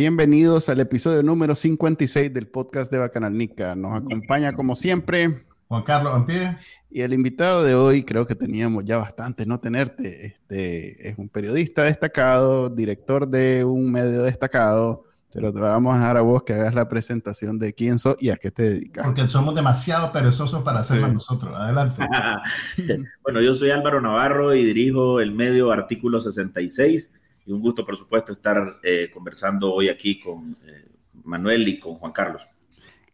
Bienvenidos al episodio número 56 del podcast de Bacanalnica. Nos acompaña como siempre Juan Carlos Ampie. Y el invitado de hoy, creo que teníamos ya bastante no tenerte. Este es un periodista destacado, director de un medio destacado. Pero te vamos a dejar a vos que hagas la presentación de quién sos y a qué te dedicas. Porque somos demasiado perezosos para hacerlo nosotros. Adelante. bueno, yo soy Álvaro Navarro y dirijo el medio Artículo 66 y un gusto, por supuesto, estar eh, conversando hoy aquí con eh, Manuel y con Juan Carlos.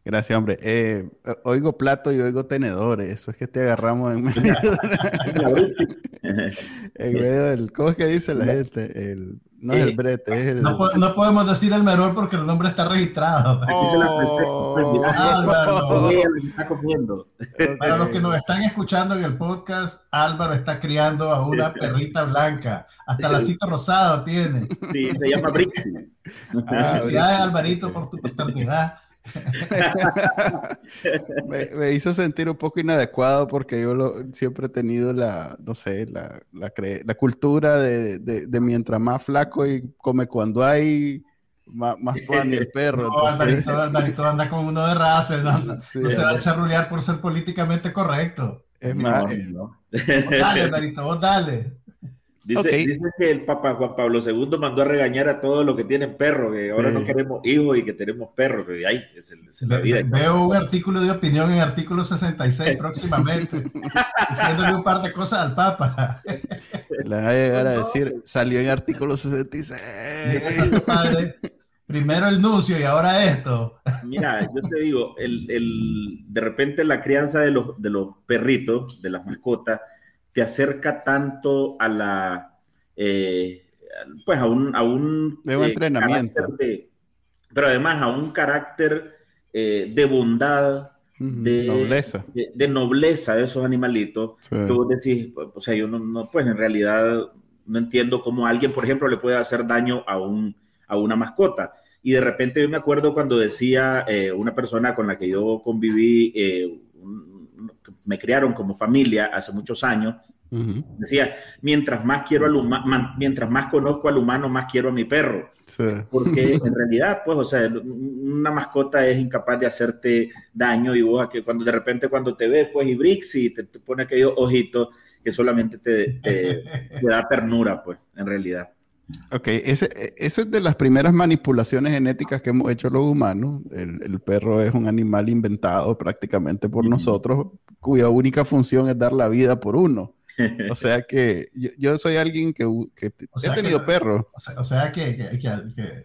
Gracias, hombre. Eh, oigo plato y oigo tenedores. Eso es que te agarramos en medio, en medio del. ¿Cómo es que dice la gente? El, no es el brete, es el. No, no, podemos decir el menor porque el nombre está registrado. Oh, Álvaro. está comiendo. Para los que nos están escuchando en el podcast, Álvaro está criando a una perrita blanca. Hasta la cita rosada tiene. Sí, se llama Brixie. Ah, Felicidades, Alvarito, por tu paternidad. me, hizo sentir un poco inadecuado porque yo lo, siempre he tenido la, no sé, la, la, la cultura de, de, mientras más flaco y come cuando hay, más, más pan y el perro. No, Alvarito, anda como uno de raza, no, se va a charrulear por ser políticamente correcto. Es más, dale, Alvarito, vos dale. Dice, que el Papa Juan Pablo II mandó a regañar a todos los que tienen perros, que ahora no queremos hijos y que tenemos perros, que ahí es, la vida. Veo un artículo de opinión en artículo 66 próximamente, diciéndole un par de cosas al Papa. Le va a llegar a decir, salió en artículo 66. Primero el nuncio y ahora esto. Mira, yo te digo, el, el, de repente la crianza de los, de los perritos, de las mascotas, te acerca tanto a la, eh, pues a un, a un de eh, entrenamiento. pero además a un carácter eh, de bondad, de nobleza. De, nobleza de esos animalitos. Que vos decís, o sea, yo no, pues en realidad no entiendo cómo alguien, por ejemplo, le puede hacer daño a, un, a una mascota. Y de repente yo me acuerdo cuando decía una persona con la que yo conviví, me criaron como familia hace muchos años, decía, mientras más quiero al humano, mientras más conozco al humano, más quiero a mi perro. Porque en realidad, pues, o sea, una mascota es incapaz de hacerte daño y vos, que cuando de repente cuando te ves, pues, y Brixie te, te pone aquellos ojitos que solamente te, te, da ternura, pues, en realidad. Ok, ese, eso es de las primeras manipulaciones genéticas que hemos hecho los humanos. El, el perro es un animal inventado prácticamente por nosotros cuya única función es dar la vida por uno. O sea que yo, soy alguien que, que he tenido perro. O sea, que, que,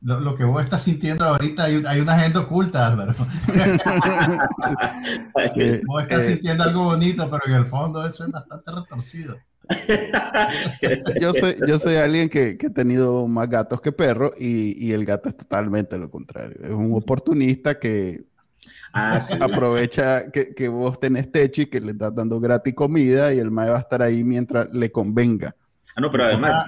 lo, que vos estás sintiendo ahorita hay, hay una agenda oculta, Álvaro. vos estás eh, sintiendo algo bonito, pero en el fondo eso es bastante retorcido. yo, soy, yo soy alguien que, que, ha tenido más gatos que perros y, y el gato es totalmente lo contrario. Es un oportunista que Ah, Aprovecha que, que, vos tenés techo y que le estás dando gratis comida y el mae va a estar ahí mientras le convenga. Ah, no, pero además,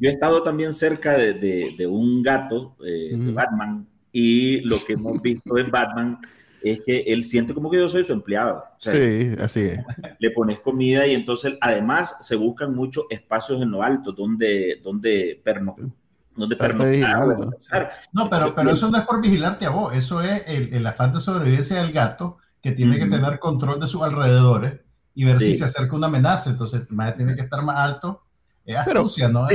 yo he estado también cerca de, de, un gato eh, de Batman y lo que hemos visto en Batman es que él siente como que yo soy su empleado. sí, así es. Le pones comida y entonces además se buscan muchos espacios en lo alto donde, donde perno, no, pero, pero eso no es por vigilarte a vos, eso es el, el afán de sobrevivencia del gato que tiene que tener control de sus alrededores y ver si se acerca una amenaza. Entonces, más tiene que estar más alto pero, ¿no?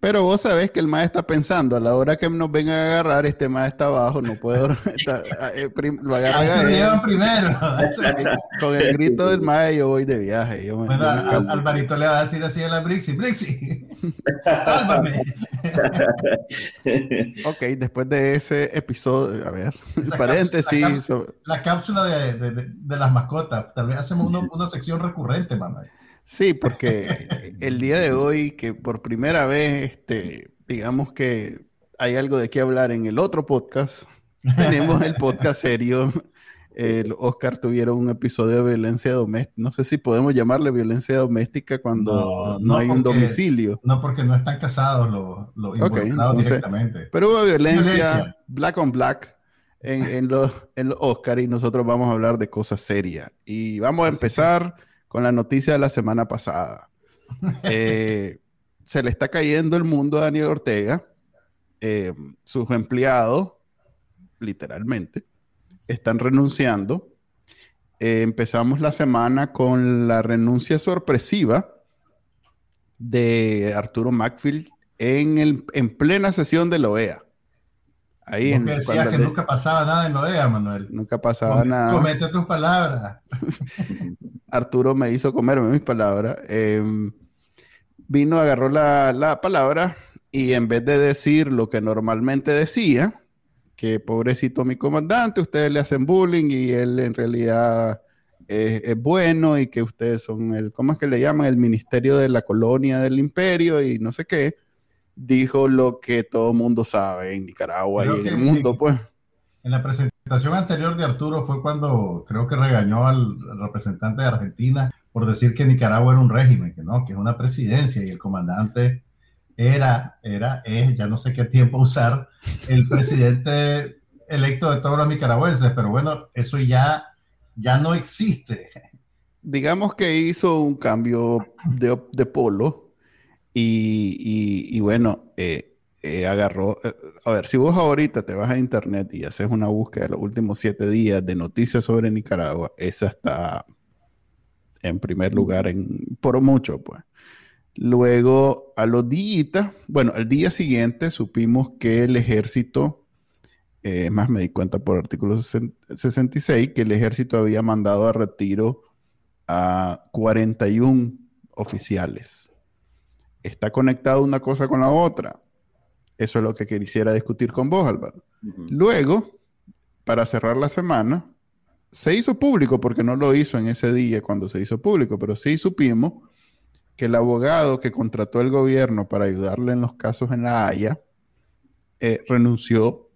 pero, vos sabés que el maestro está pensando, a la hora que nos venga a agarrar, este maestro está abajo, no puedo... Eh, lo agarra se llevan primero. Con el grito del maestro yo voy de viaje. Yo bueno, Alvarito le va a decir así a la Brixi, Brixi, sálvame. ok, después de ese episodio, a ver, paréntesis. La, cápsula de, de, de, las mascotas, tal vez hacemos una sección recurrente, mamá. Sí, porque el día de hoy, que por primera vez, este, digamos que hay algo de qué hablar en el otro podcast. Tenemos el podcast serio. El Oscar tuvieron un episodio de violencia doméstica. No sé si podemos llamarle violencia doméstica cuando no, hay un domicilio. No, porque no están casados los, los involucrados directamente. Pero hubo violencia, black on black en, en, los, en los Oscar y nosotros vamos a hablar de cosas serias. Y vamos a empezar con la noticia de la semana pasada. Eh, se le está cayendo el mundo a Daniel Ortega. Eh, sus empleados, literalmente, están renunciando. Eh, empezamos la semana con la renuncia sorpresiva de Arturo Macfield en, el, en plena sesión de la OEA. Ahí en, decías que nunca pasaba nada en OEA, Manuel. Nunca pasaba nada. Comete tus palabras. Arturo me hizo comerme mis palabras. Em, vino, agarró la, la, palabra y en vez de decir lo que normalmente decía, que pobrecito mi comandante, ustedes le hacen bullying y él en realidad es, bueno y que ustedes son el, ¿cómo es que le llaman? El ministerio de la colonia del imperio y no sé qué, dijo lo que todo el mundo sabe en Nicaragua y en el mundo, pues. En la presentación anterior de Arturo fue cuando creo que regañó al representante de Argentina por decir que Nicaragua era un régimen, que no, que es una presidencia y el comandante era, era, es, ya no sé qué tiempo usar, el presidente electo de todos los nicaragüenses, pero bueno, eso ya, ya no existe. Digamos que hizo un cambio de, de polo y, y, bueno, eh, eh, agarró, eh, a ver, si vos ahorita te vas a internet y haces una búsqueda de los últimos siete días de noticias sobre Nicaragua, esa está en primer lugar en, por mucho, pues. Luego, a los días, bueno, al día siguiente supimos que el ejército, eh, más me di cuenta por artículo 66, que el ejército había mandado a retiro a 41 oficiales. Está conectado una cosa con la otra. Eso es lo que quisiera discutir con vos, Álvaro. Luego, para cerrar la semana, se hizo público, porque no lo hizo en ese día cuando se hizo público, pero sí supimos que el abogado que contrató el gobierno para ayudarle en los casos en la Haya eh, renunció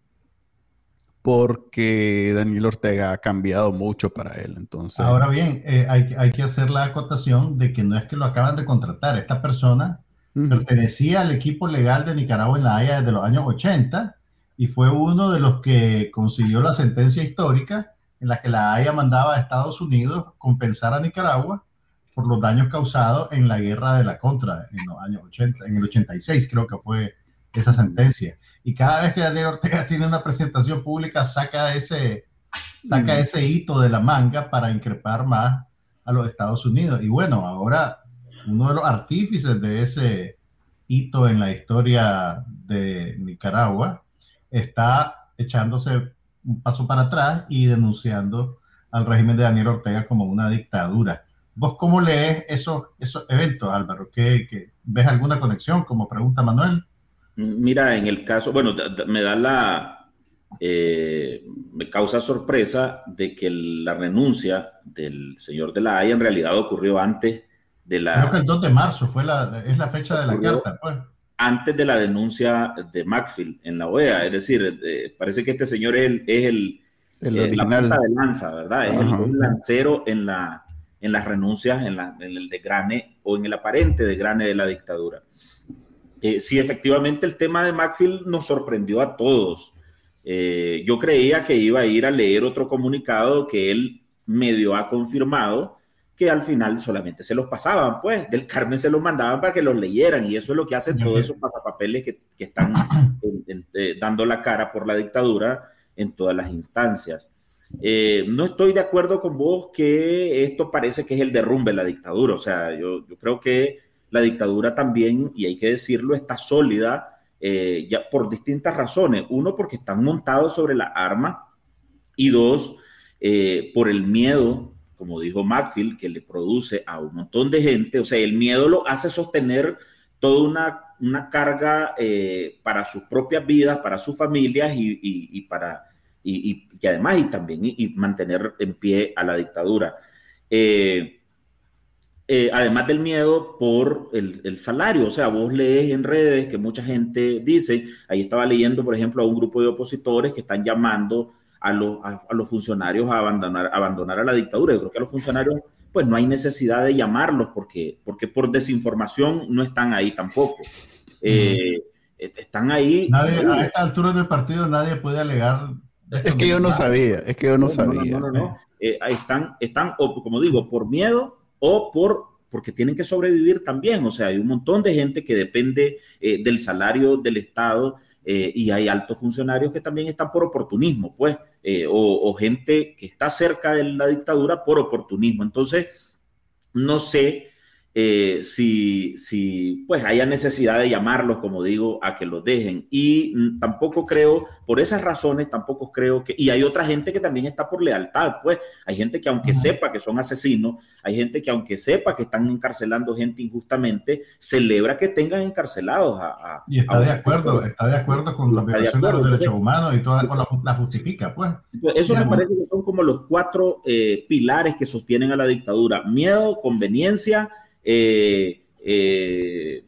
porque Daniel Ortega ha cambiado mucho para él. Entonces, Ahora bien, eh, hay, hay, que hacer la acotación de que no es que lo acaban de contratar. Esta persona Pertenecía al equipo legal de Nicaragua en la Haya desde los años 80 y fue uno de los que consiguió la sentencia histórica en la que la Haya mandaba a Estados Unidos compensar a Nicaragua por los daños causados en la guerra de la contra en los años 80, en el 86 creo que fue esa sentencia. Y cada vez que Daniel Ortega tiene una presentación pública saca ese, saca ese hito de la manga para increpar más a los Estados Unidos. Y bueno, ahora uno de los artífices de ese hito en la historia de Nicaragua, está echándose un paso para atrás y denunciando al régimen de Daniel Ortega como una dictadura. ¿Vos cómo lees esos, esos eventos, Álvaro? ¿Qué, ves alguna conexión, como pregunta Manuel? Mira, en el caso, bueno, me da la, eh, me causa sorpresa de que la renuncia del señor de la Haya en realidad ocurrió antes Creo que el 2 de marzo fue la, es la fecha de la carta, pues. Antes de la denuncia de Macfield en la OEA, es decir, eh, parece que este señor es el, es el, el eh, original. de lanza, ¿verdad? Es el, lancero en, la, en las renuncias, en, la, en el degrane o en el aparente degrane de la dictadura. Eh, sí, efectivamente, el tema de Macfield nos sorprendió a todos. yo creía que iba a ir a leer otro comunicado que él medio ha confirmado, que al final solamente se los pasaban, pues, del Carmen se los mandaban para que los leyeran y eso es lo que hacen todos esos pasapapeles que, que están eh, dando la cara por la dictadura en todas las instancias. Eh, no estoy de acuerdo con vos que esto parece que es el derrumbe de la dictadura, o sea, yo, yo creo que la dictadura también, y hay que decirlo, está sólida eh, ya por distintas razones. Uno, porque están montados sobre la arma y dos, por el miedo como dijo Macfield, que le produce a un montón de gente, o sea, el miedo lo hace sostener toda una, una carga eh, para sus propias vidas, para sus familias y, y, para, y, y, además y también y, mantener en pie a la dictadura. Eh, eh, además del miedo por el, salario. O sea, vos lees en redes que mucha gente dice, ahí estaba leyendo, por ejemplo, a un grupo de opositores que están llamando a los, a, los funcionarios a abandonar, abandonar a la dictadura. Yo creo que a los funcionarios, pues no hay necesidad de llamarlos porque, porque por desinformación no están ahí tampoco. Eh, están ahí. a esta altura del partido nadie puede alegar es que yo no sabía, es que yo no, sabía. No, no, no, eh, están, están, o, como digo, por miedo o por porque tienen que sobrevivir también. O sea, hay un montón de gente que depende eh, del salario del Estado eh, y hay altos funcionarios que también están por oportunismo, pues, eh, o, gente que está cerca de la dictadura por oportunismo. Entonces, no sé eh, si, si pues haya necesidad de llamarlos, como digo, a que los dejen. Y tampoco creo, por esas razones, tampoco creo que, y hay otra gente que también está por lealtad, pues hay gente que aunque sepa que son asesinos, hay gente que aunque sepa que están encarcelando gente injustamente, celebra que tengan encarcelados a... y está de acuerdo, está de acuerdo con la violación de, los derechos humanos y toda la, justifica, pues. Eso me parece que son como los cuatro eh, pilares que sostienen a la dictadura. Miedo, conveniencia, eh, eh,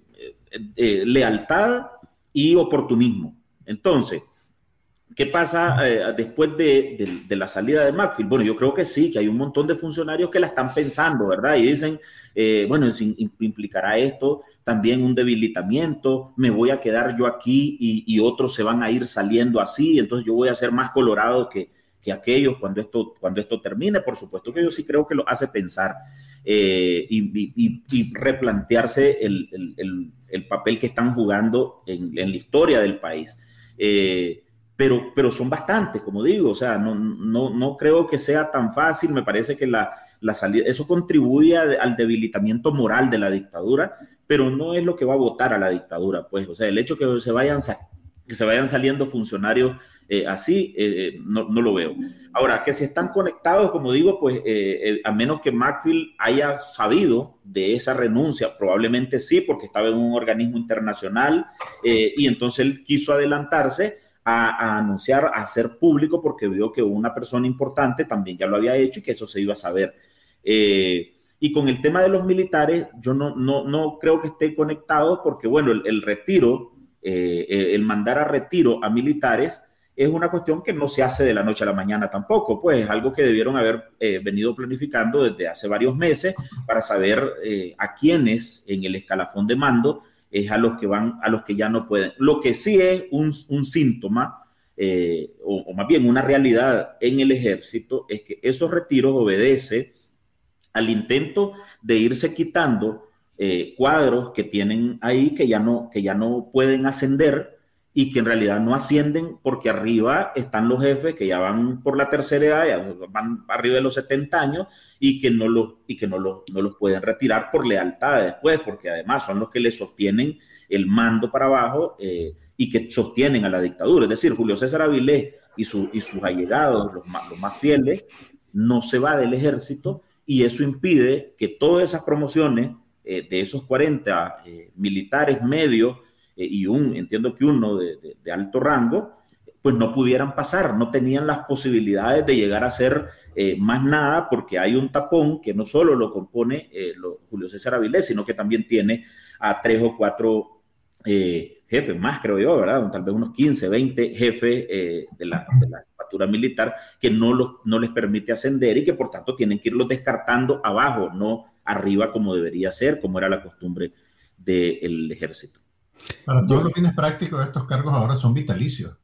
eh, lealtad y oportunismo. Entonces, ¿qué pasa después de, la salida de Macfield? Bueno, yo creo que sí, que hay un montón de funcionarios que la están pensando, ¿verdad? Y dicen, bueno, implicará esto también un debilitamiento, me voy a quedar yo aquí y, otros se van a ir saliendo así, entonces yo voy a ser más colorado que, que aquellos cuando esto, cuando esto termine. Por supuesto que yo sí creo que lo hace pensar. Eh, y, replantearse el, papel que están jugando en, la historia del país. Eh, pero, pero son bastantes, como digo, o sea, no, no, no creo que sea tan fácil, me parece que la, la salida, eso contribuye al debilitamiento moral de la dictadura, pero no es lo que va a votar a la dictadura, pues, o sea, el hecho que se vayan que se vayan saliendo funcionarios eh, así, eh, eh, no, no, lo veo. Ahora, que si están conectados, como digo, pues a menos que Macfield haya sabido de esa renuncia, probablemente sí, porque estaba en un organismo internacional y entonces él quiso adelantarse a, anunciar, a hacer público, porque vio que una persona importante también ya lo había hecho y que eso se iba a saber. y con el tema de los militares, yo no, no, no creo que esté conectado porque, bueno, el retiro eh, eh, el mandar a retiro a militares es una cuestión que no se hace de la noche a la mañana tampoco, pues es algo que debieron haber eh, venido planificando desde hace varios meses para saber a quiénes en el escalafón de mando es a los que van, a los que ya no pueden. Lo que sí es un, síntoma, o, o, más bien una realidad en el ejército, es que esos retiros obedece al intento de irse quitando eh, cuadros que tienen ahí que ya, no, que ya no pueden ascender y que en realidad no ascienden porque arriba están los jefes que ya van por la tercera edad, ya van arriba de los 70 años y que no los, y que no los, no los pueden retirar por lealtad después, porque además son los que le sostienen el mando para abajo eh, y que sostienen a la dictadura. Es decir, Julio César Avilés y, su, y sus allegados, los más, los más fieles, no se va del ejército y eso impide que todas esas promociones eh, de esos 40 eh, militares medios eh, y un, entiendo que uno de, alto rango, pues no pudieran pasar, no tenían las posibilidades de llegar a hacer más nada porque hay un tapón que no solo lo compone Julio César Avilés, sino que también tiene a tres o cuatro jefes más, creo yo, ¿verdad? Tal vez unos 15, 20 jefes de la, de la militar que no, los, no les permite ascender y que por tanto tienen que irlos descartando abajo, no arriba como debería ser, como era la costumbre del ejército. Para todos los fines prácticos, estos cargos ahora son vitalicios.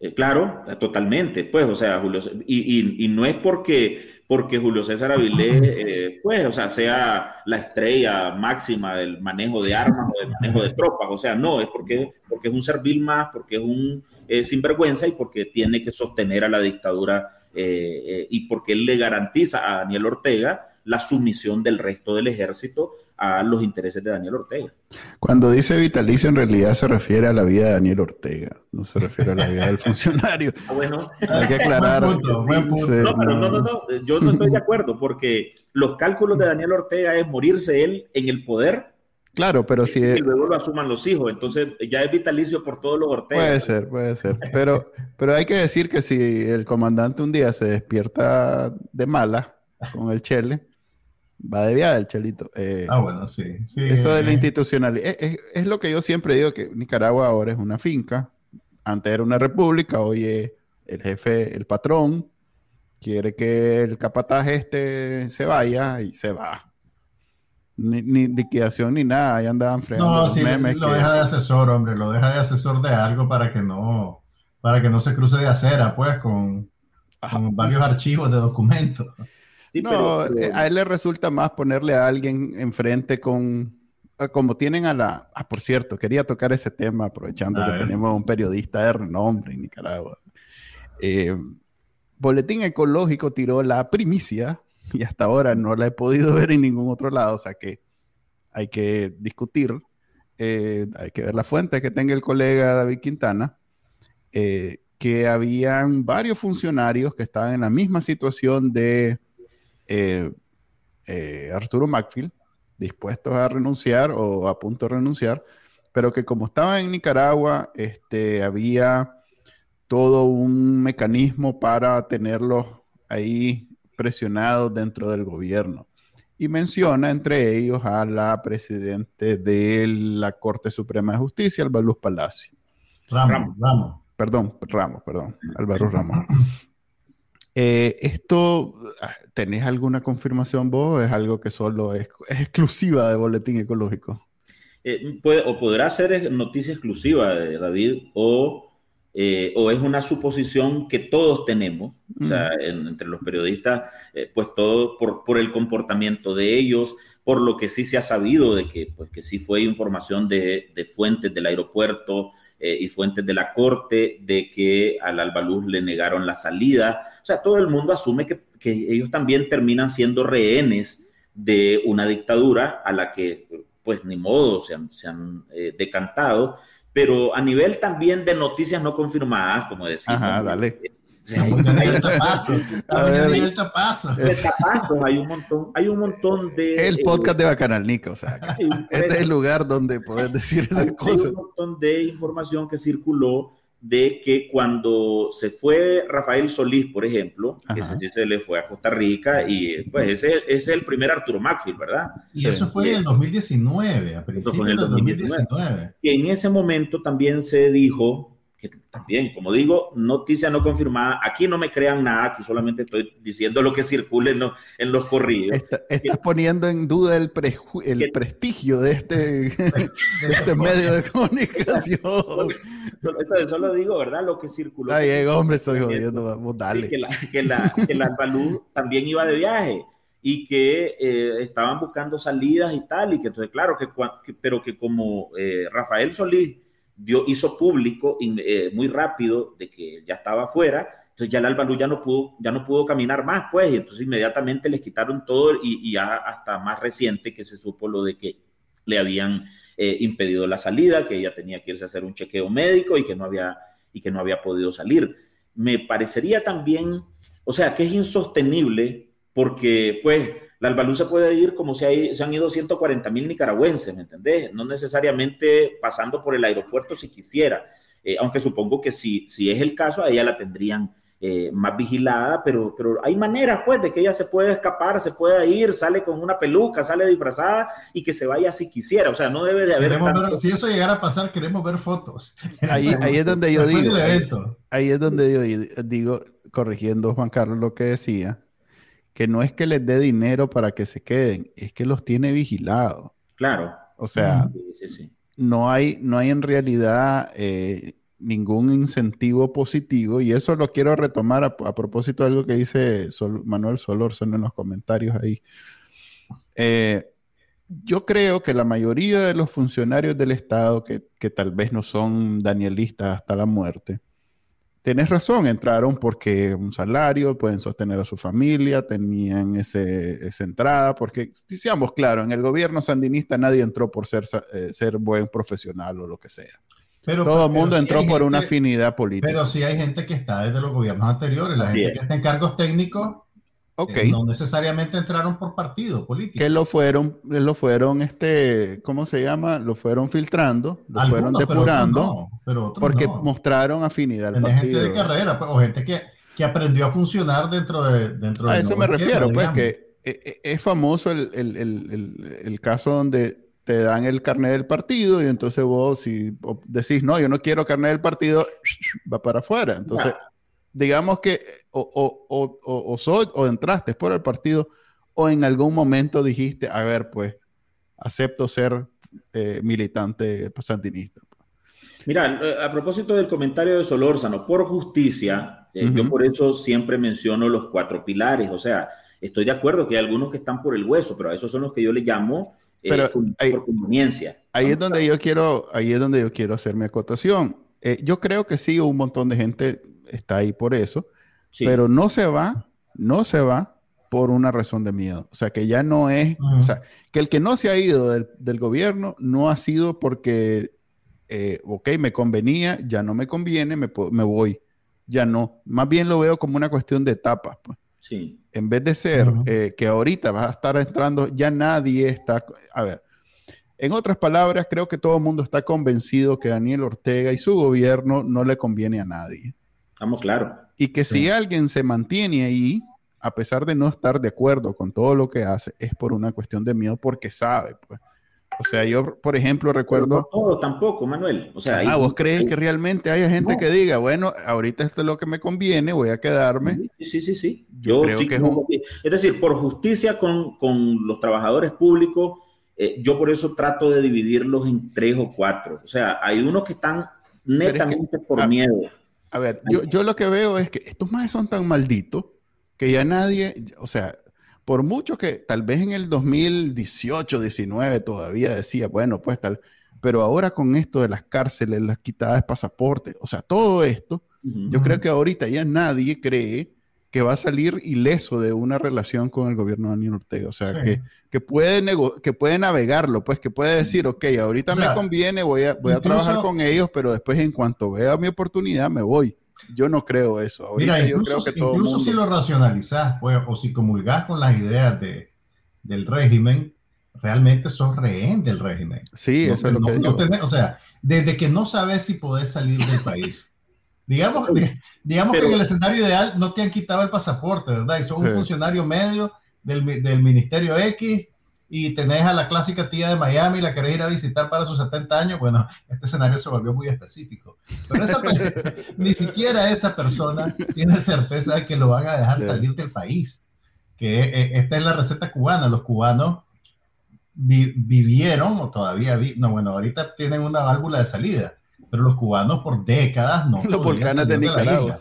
Eh, claro, totalmente, pues, o sea, Julio, y, y, no es porque, porque Julio César Avilés, eh, pues, o sea, sea la estrella máxima del manejo de armas o del manejo de tropas, o sea, no, es porque, porque es un servil más, porque es un eh, sinvergüenza y porque tiene que sostener a la dictadura y porque él le garantiza a Daniel Ortega la sumisión del resto del ejército a los intereses de Daniel Ortega. Cuando dice vitalicio, en realidad se refiere a la vida de Daniel Ortega, no se refiere a la vida del funcionario. Ah, bueno, hay que aclarar. No, pero no, no, no, yo no estoy de acuerdo, porque los cálculos de Daniel Ortega es morirse él en el poder. Claro, pero si... Y luego lo asuman los hijos, entonces ya es vitalicio por todos los Ortega. Puede ser, puede ser. Pero, pero hay que decir que si el comandante un día se despierta de mala con el Chele, Va de viada el chelito. Eh, ah, bueno, sí. eso de la institucionalidad. Es, lo que yo siempre digo, que Nicaragua ahora es una finca. Antes era una república, hoy es el jefe, el patrón, quiere que el capataz este se vaya y se va. Ni, liquidación ni nada, ahí andaban fregando. No, sí, lo deja de asesor, hombre, lo deja de asesor de algo para que no, para que no se cruce de acera, pues, con, con varios archivos de documentos no, eh, a él le resulta más ponerle a alguien enfrente con, ah, como tienen a la, ah, por cierto, quería tocar ese tema aprovechando que tenemos un periodista de renombre en Nicaragua. Eh, Boletín Ecológico tiró la primicia y hasta ahora no la he podido ver en ningún otro lado, o sea que hay que discutir, eh, hay que ver la fuente que tenga el colega David Quintana, que habían varios funcionarios que estaban en la misma situación de eh, eh, Arturo Macfield, dispuestos a renunciar o a punto de renunciar, pero que como estaba en Nicaragua, este, había todo un mecanismo para tenerlos ahí presionados dentro del gobierno. Y menciona entre ellos a la presidente de la Corte Suprema de Justicia, Álvaro Palacio. Ramos, Ramos. Perdón, Ramos, perdón, Álvaro Ramos. Eh, ¿Esto ah, tenés alguna confirmación vos? ¿Es algo que solo es, exclusiva de Boletín Ecológico? Eh, o podrá ser noticia exclusiva de David, o, eh, o es una suposición que todos tenemos, o sea, mm. entre los periodistas, pues todo por, por, el comportamiento de ellos, por lo que sí se ha sabido de que, pues, que sí fue información de, de fuentes del aeropuerto, eh, y fuentes de la corte de que al Albaluz le negaron la salida. O sea, todo el mundo asume que, ellos también terminan siendo rehenes de una dictadura a la que, pues ni modo, se han, se han eh, decantado. Pero a nivel también de noticias no confirmadas, como decía. Ajá, dale hay un montón, hay un montón de. El podcast de Bacanal Nica, o sea, este es el lugar donde poder decir esas cosas. Hay un montón de información que circuló de que cuando se fue Rafael Solís, por ejemplo, ese se le fue a Costa Rica y pues ese, es el primer Arturo Macfield, ¿verdad? Y eso fue en el 2019, a principios del 2019. Y en ese momento también se dijo también, como digo, noticia no confirmada. Aquí no me crean nada, aquí solamente estoy diciendo lo que circula en, los corridos. estás poniendo en duda el, el prestigio de este, este medio de comunicación. Eso lo digo, ¿verdad? Lo que circuló. Ay, hombre, estoy jodiendo, dale. que, la, que, la, también iba de viaje y que eh, estaban buscando salidas y tal, y que entonces, claro, que, pero que como eh, Rafael Solís dio, hizo público eh, muy rápido de que ya estaba afuera, entonces ya el Albalú ya no pudo, ya no pudo caminar más, pues, y entonces inmediatamente les quitaron todo y, ya hasta más reciente que se supo lo de que le habían eh, impedido la salida, que ella tenía que irse a hacer un chequeo médico y que no había, y que no había podido salir. Me parecería también, o sea, que es insostenible porque, pues, la Albalú se puede ir como se, han ido 140 mil nicaragüenses, ¿me entendés? No necesariamente pasando por el aeropuerto si quisiera, eh, aunque supongo que si, si es el caso, a ella la tendrían eh, más vigilada, pero, pero hay maneras, pues, de que ella se puede escapar, se pueda ir, sale con una peluca, sale disfrazada y que se vaya si quisiera. O sea, no debe de haber. si eso llegara a pasar, queremos ver fotos. Ahí, ahí es donde yo digo. ahí, es donde yo digo, corrigiendo Juan Carlos lo que decía, que no es que les dé dinero para que se queden, es que los tiene vigilados. Claro. O sea, No, hay, no hay en realidad eh, ningún incentivo positivo y eso lo quiero retomar a, propósito de algo que dice Manuel Solorson en los comentarios ahí. Eh, yo creo que la mayoría de los funcionarios del Estado, que, que tal vez no son danielistas hasta la muerte, Tienes razón, entraron porque un salario, pueden sostener a su familia, tenían ese, esa entrada, porque, seamos claros, en el gobierno sandinista nadie entró por ser, eh, ser buen profesional o lo que sea. Pero, Todo el mundo entró por una afinidad política. Pero sí hay gente que está desde los gobiernos anteriores, la gente que está en cargos técnicos Okay. no necesariamente entraron por partido político. Que lo fueron, lo fueron, este, ¿cómo se llama? Lo fueron filtrando, lo fueron depurando, porque mostraron afinidad al partido. gente de carrera, pues, o gente que, que, aprendió a funcionar dentro de dentro A eso me refiero, pues, que, e, e, es famoso el, el, el, el, caso donde te dan el carnet del partido y entonces vos si decís, no, yo no quiero carnet del partido, va para afuera. Entonces, digamos que o, o, o, o, soy, o entraste por el partido o en algún momento dijiste, a ver, pues, acepto ser eh, militante sandinista. Mira, eh, a propósito del comentario de Solórzano, por justicia, eh, yo por eso siempre menciono los cuatro pilares, o sea, estoy de acuerdo que hay algunos que están por el hueso, pero a esos son los que yo le llamo pero por conveniencia. Ahí es donde yo quiero, ahí es donde yo quiero hacer mi acotación. yo creo que sí, un montón de gente está ahí por eso, pero no se va, no se va por una razón de miedo. O sea, que ya no es, o sea, que el que no se ha ido del, gobierno no ha sido porque, eh, ok, me convenía, ya no me conviene, me, voy, ya no. Más bien lo veo como una cuestión de etapas. Pues. Sí. En vez de ser eh, que ahorita vas a estar entrando, ya nadie está, a ver, en otras palabras, creo que todo el mundo está convencido que Daniel Ortega y su gobierno no le conviene a nadie. Estamos claros. Y que si alguien se mantiene ahí, a pesar de no estar de acuerdo con todo lo que hace, es por una cuestión de miedo porque sabe, pues. O sea, yo, por ejemplo, recuerdo... no todo tampoco, Manuel. O sea, ah, ¿vos crees que realmente hay gente que diga, bueno, ahorita esto es lo que me conviene, voy a quedarme? Sí, sí, sí, sí. Yo, creo que es, un... es decir, por justicia con, con los trabajadores públicos, eh, yo por eso trato de dividirlos en tres o cuatro. O sea, hay unos que están netamente por miedo. A ver, yo, yo, lo que veo es que estos más son tan malditos que ya nadie, o sea, por mucho que tal vez en el 2018, 19 todavía decía, bueno, pues tal, pero ahora con esto de las cárceles, las quitadas de pasaporte, o sea, todo esto, yo creo que ahorita ya nadie cree que va a salir ileso de una relación con el gobierno de Daniel Ortega. O sea, que, que, puede que puede navegarlo, pues que puede decir, ok, ahorita me conviene, voy a, voy a trabajar con ellos, pero después en cuanto vea mi oportunidad me voy. Yo no creo eso. Ahorita Mira, incluso, yo creo que todo incluso si lo racionalizás, pues, o si comulgás con las ideas de, del régimen, realmente sos rehén del régimen. Sí, eso es lo que digo. o sea, desde que no sabes si podés salir del país. Digamos, digamos que en el escenario ideal no te han quitado el pasaporte, ¿verdad? Y sos un funcionario medio del, del, Ministerio X y tenés a la clásica tía de Miami y la querés ir a visitar para sus 70 años, bueno, este escenario se volvió muy específico. Pero esa, ni siquiera esa persona tiene certeza de que lo van a dejar salir del país. Que eh, esta es la receta cubana. Los cubanos vivieron, o todavía, vi no, bueno, ahorita tienen una válvula de salida pero los cubanos por décadas no. Los volcanes de Nicaragua.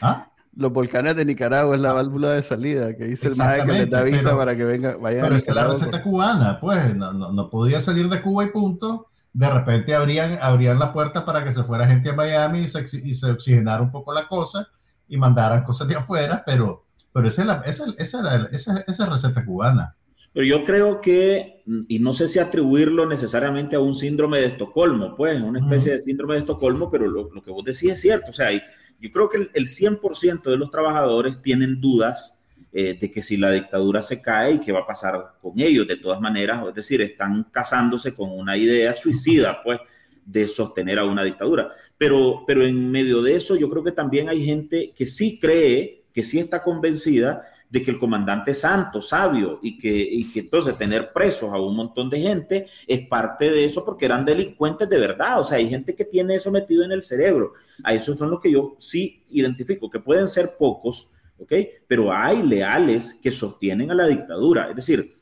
¿Ah? Los volcanes de Nicaragua es la válvula de salida que dice el maestro que les da visa para que venga, vayan Pero es la receta cubana, pues no, no, no, podía salir de Cuba y punto. De repente abrían, abrían la puerta para que se fuera gente a Miami y se, y se oxigenara un poco la cosa y mandaran cosas de afuera, pero, pero esa, es la, esa, esa, esa, esa receta cubana. Pero yo creo que, y no sé si atribuirlo necesariamente a un síndrome de Estocolmo, pues, una especie de síndrome de Estocolmo, pero lo, que vos decís es cierto. O sea, yo creo que el, 100% de los trabajadores tienen dudas eh, de que si la dictadura se cae y qué va a pasar con ellos, de todas maneras, es decir, están casándose con una idea suicida, pues, de sostener a una dictadura. Pero, pero en medio de eso, yo creo que también hay gente que sí cree, que sí está convencida de que el comandante es santo, sabio, y que, y que entonces tener presos a un montón de gente es parte de eso porque eran delincuentes de verdad. O sea, hay gente que tiene eso metido en el cerebro. A esos son los que yo sí identifico, que pueden ser pocos, ¿ok? Pero hay leales que sostienen a la dictadura. Es decir,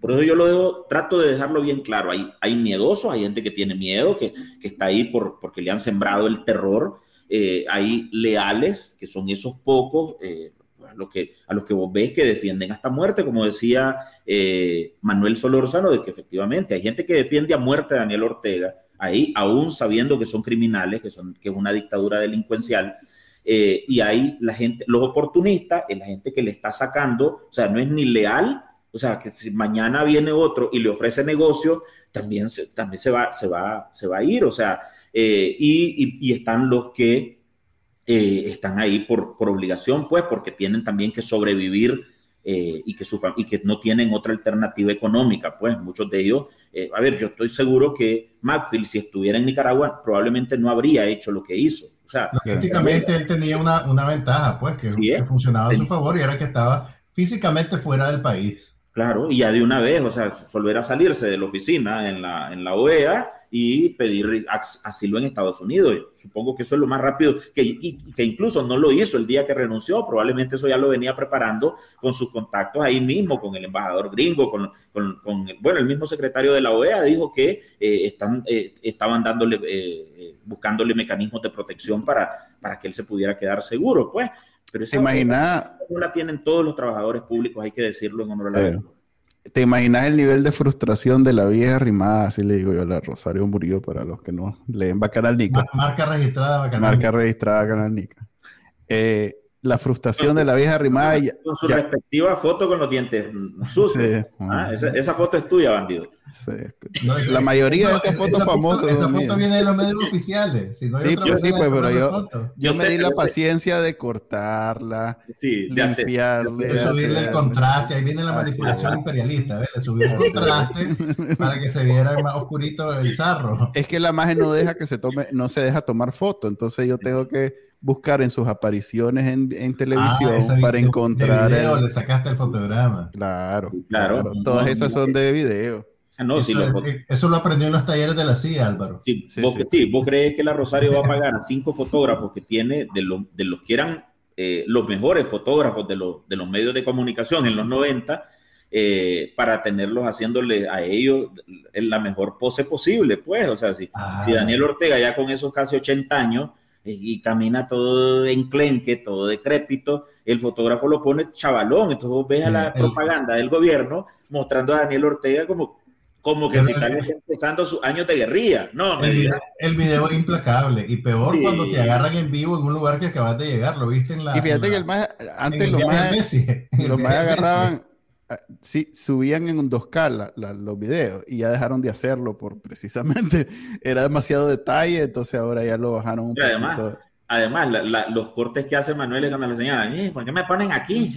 por eso yo lo dejo, trato de dejarlo bien claro. Hay, hay miedosos, hay gente que tiene miedo, que, que está ahí por, porque le han sembrado el terror. Eh, hay leales, que son esos pocos, eh, a, lo que, a los que vos ves que defienden hasta muerte, como decía eh, Manuel Solórzano, de que efectivamente hay gente que defiende a muerte a Daniel Ortega, ahí aún sabiendo que son criminales, que, son, que es una dictadura delincuencial, eh, y hay la gente, los oportunistas, es la gente que le está sacando, o sea, no es ni leal, o sea, que si mañana viene otro y le ofrece negocio, también se, también se, va, se, va, se va a ir, o sea, eh, y, están los que eh, están ahí por, por, obligación, pues, porque tienen también que sobrevivir eh, y, que y que no tienen otra alternativa económica, pues, muchos de ellos. Eh, a ver, yo estoy seguro que Macfield, si estuviera en Nicaragua, probablemente no habría hecho lo que hizo. O sea, lógicamente él tenía una, una, ventaja, pues, que, funcionaba a su favor y era que estaba físicamente fuera del país. Claro, y ya de una vez, o sea, volver a salirse de la oficina en la, en la OEA y pedir asilo en Estados Unidos. Supongo que eso es lo más rápido, que, que incluso no lo hizo el día que renunció, probablemente eso ya lo venía preparando con sus contactos ahí mismo, con el embajador gringo, con, con, con bueno, el mismo secretario de la OEA dijo que eh, están, eh, estaban dándole, eh, buscándole mecanismos de protección para, para que él se pudiera quedar seguro, pues. Pero esa imagina... no la tienen todos los trabajadores públicos, hay que decirlo en honor a la eh, ¿Te imaginas el nivel de frustración de la vieja rimada? Así le digo yo a la Rosario Murillo para los que no leen Bacanal Nica. Marca registrada Bacanal Marca registrada Bacanal Nica. Eh, la frustración de la vieja rimada. Con su respectiva foto con los dientes sucios. Ah, esa, foto es tuya, bandido. la mayoría de esas fotos famosas. esa foto viene de los medios oficiales. sí, yo sí, pues, pero yo, yo, me di la paciencia de cortarla, sí, de limpiarle. De subirle el contraste, ahí viene la manipulación imperialista, ¿ves? Le subí el contraste para que se viera más oscurito el zarro. Es que la imagen no deja que se tome, no se deja tomar foto, entonces yo tengo que buscar en sus apariciones en, en televisión ah, para encontrar. video, le sacaste el fotograma. Claro, claro. Todas esas son de video. Ah, no, eso, lo, eso, lo, aprendió en los talleres de la CIA, Álvaro. Sí, vos, sí, vos crees que la Rosario va a pagar a cinco fotógrafos que tiene, de, lo, de los que eran eh, los mejores fotógrafos de, de los medios de comunicación en los 90, eh, para tenerlos haciéndole a ellos la mejor pose posible, pues, o sea, si, si ah. Daniel Ortega ya con esos casi 80 años y camina todo enclenque, todo decrépito, el fotógrafo lo pone chavalón, entonces vos ves a la propaganda del gobierno mostrando a Daniel Ortega como, como que si está empezando sus años de guerrilla. No, el, video, el video es implacable y peor cuando te agarran en vivo en un lugar que acabas de llegar, lo viste en la... Y fíjate que el más, antes los más, los más agarraban sí, subían en 2K los videos y ya dejaron de hacerlo por precisamente, era demasiado detalle, entonces ahora ya lo bajaron un poquito. Además, los cortes que hace Manuel cuando le señalan, ¿por qué me ponen aquí?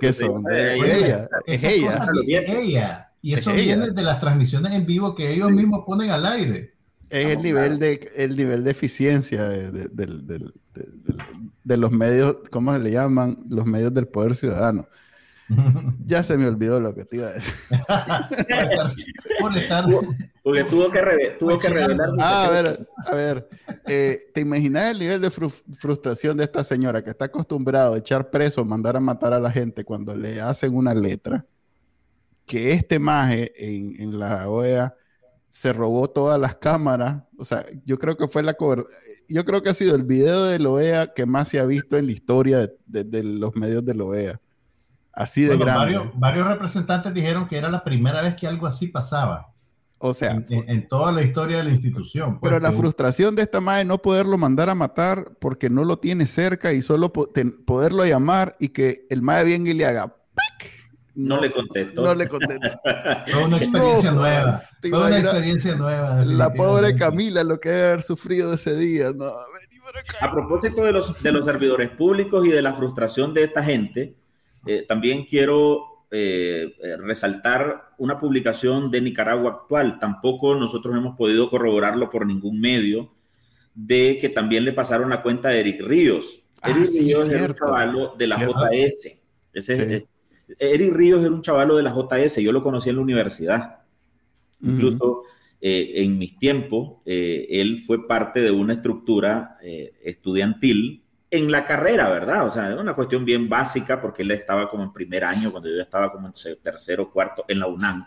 ¿Qué son? ella. Es ella. ella. Y eso viene de las transmisiones en vivo que ellos mismos ponen al aire. Es el nivel, de, el nivel de eficiencia de, de, los medios, ¿cómo se le llaman? Los medios del poder ciudadano ya se me olvidó lo que te iba a decir. Porque tuvo que, tuvo que revelar. Ah, a ver, a ver. Eh, ¿Te imaginas el nivel de frustración de esta señora que está acostumbrado a echar preso, mandar a matar a la gente cuando le hacen una letra? Que este maje en, en la OEA se robó todas las cámaras. O sea, yo creo que fue la Yo creo que ha sido el video de la OEA que más se ha visto en la historia de, de los medios de la OEA Así de grande. Varios, representantes dijeron que era la primera vez que algo así pasaba. O sea, en, toda la historia de la institución. Pues, pero la frustración de esta madre no poderlo mandar a matar porque no lo tiene cerca y solo poderlo llamar y que el madre venga y le haga no, le contesto. No le contesto. Fue una experiencia nueva. Fue una experiencia nueva. La pobre Camila, lo que debe haber sufrido ese día. A propósito de los, de los servidores públicos y de la frustración de esta gente, eh, también quiero eh, eh, resaltar una publicación de Nicaragua actual. Tampoco nosotros hemos podido corroborarlo por ningún medio, de que también le pasaron la cuenta de Eric Ríos. Ah, Eric Ríos es un chavalo de la JS. Eric Ríos era un chavalo de la JS, yo lo conocí en la universidad. Incluso en mis tiempos, él fue parte de una estructura estudiantil en la carrera, ¿verdad? O sea, es una cuestión bien básica porque él estaba como en primer año, cuando yo estaba como en tercero, cuarto en la UNAM.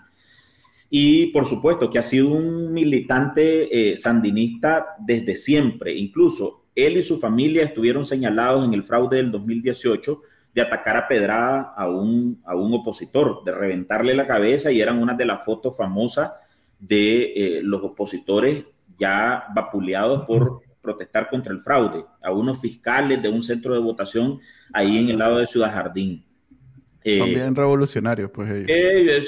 Y por supuesto que ha sido un militante eh, sandinista desde siempre. Incluso él y su familia estuvieron señalados en el fraude del 2018 de atacar a pedrada a un, a un opositor, de reventarle la cabeza y eran una de las fotos famosas de eh, los opositores ya vapuleados por protestar contra el fraude, a unos fiscales de un centro de votación ahí en el lado de Ciudad Jardín. Son eh, bien revolucionarios, pues. Eh,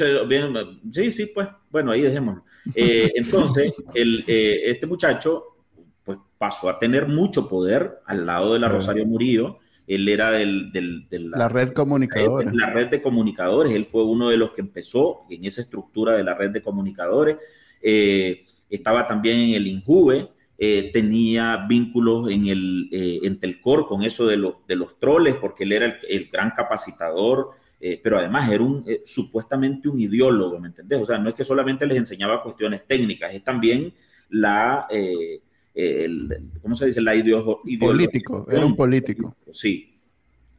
sí, sí, pues, bueno, ahí dejémoslo. Eh, entonces, el, este muchacho pues, pasó a tener mucho poder al lado de la Rosario Murillo. Él era del, de la, red comunicadores. La red de comunicadores. Él fue uno de los que empezó en esa estructura de la red de comunicadores. estaba también en el INJUVE, eh, tenía vínculos en el, eh, en Telcor con eso de, de los troles, porque él era el, gran capacitador, eh, pero además era un, supuestamente un ideólogo, ¿me entendés? O sea, no es que solamente les enseñaba cuestiones técnicas, es también la, ¿cómo se dice? La ideología. Político, era un político. Sí.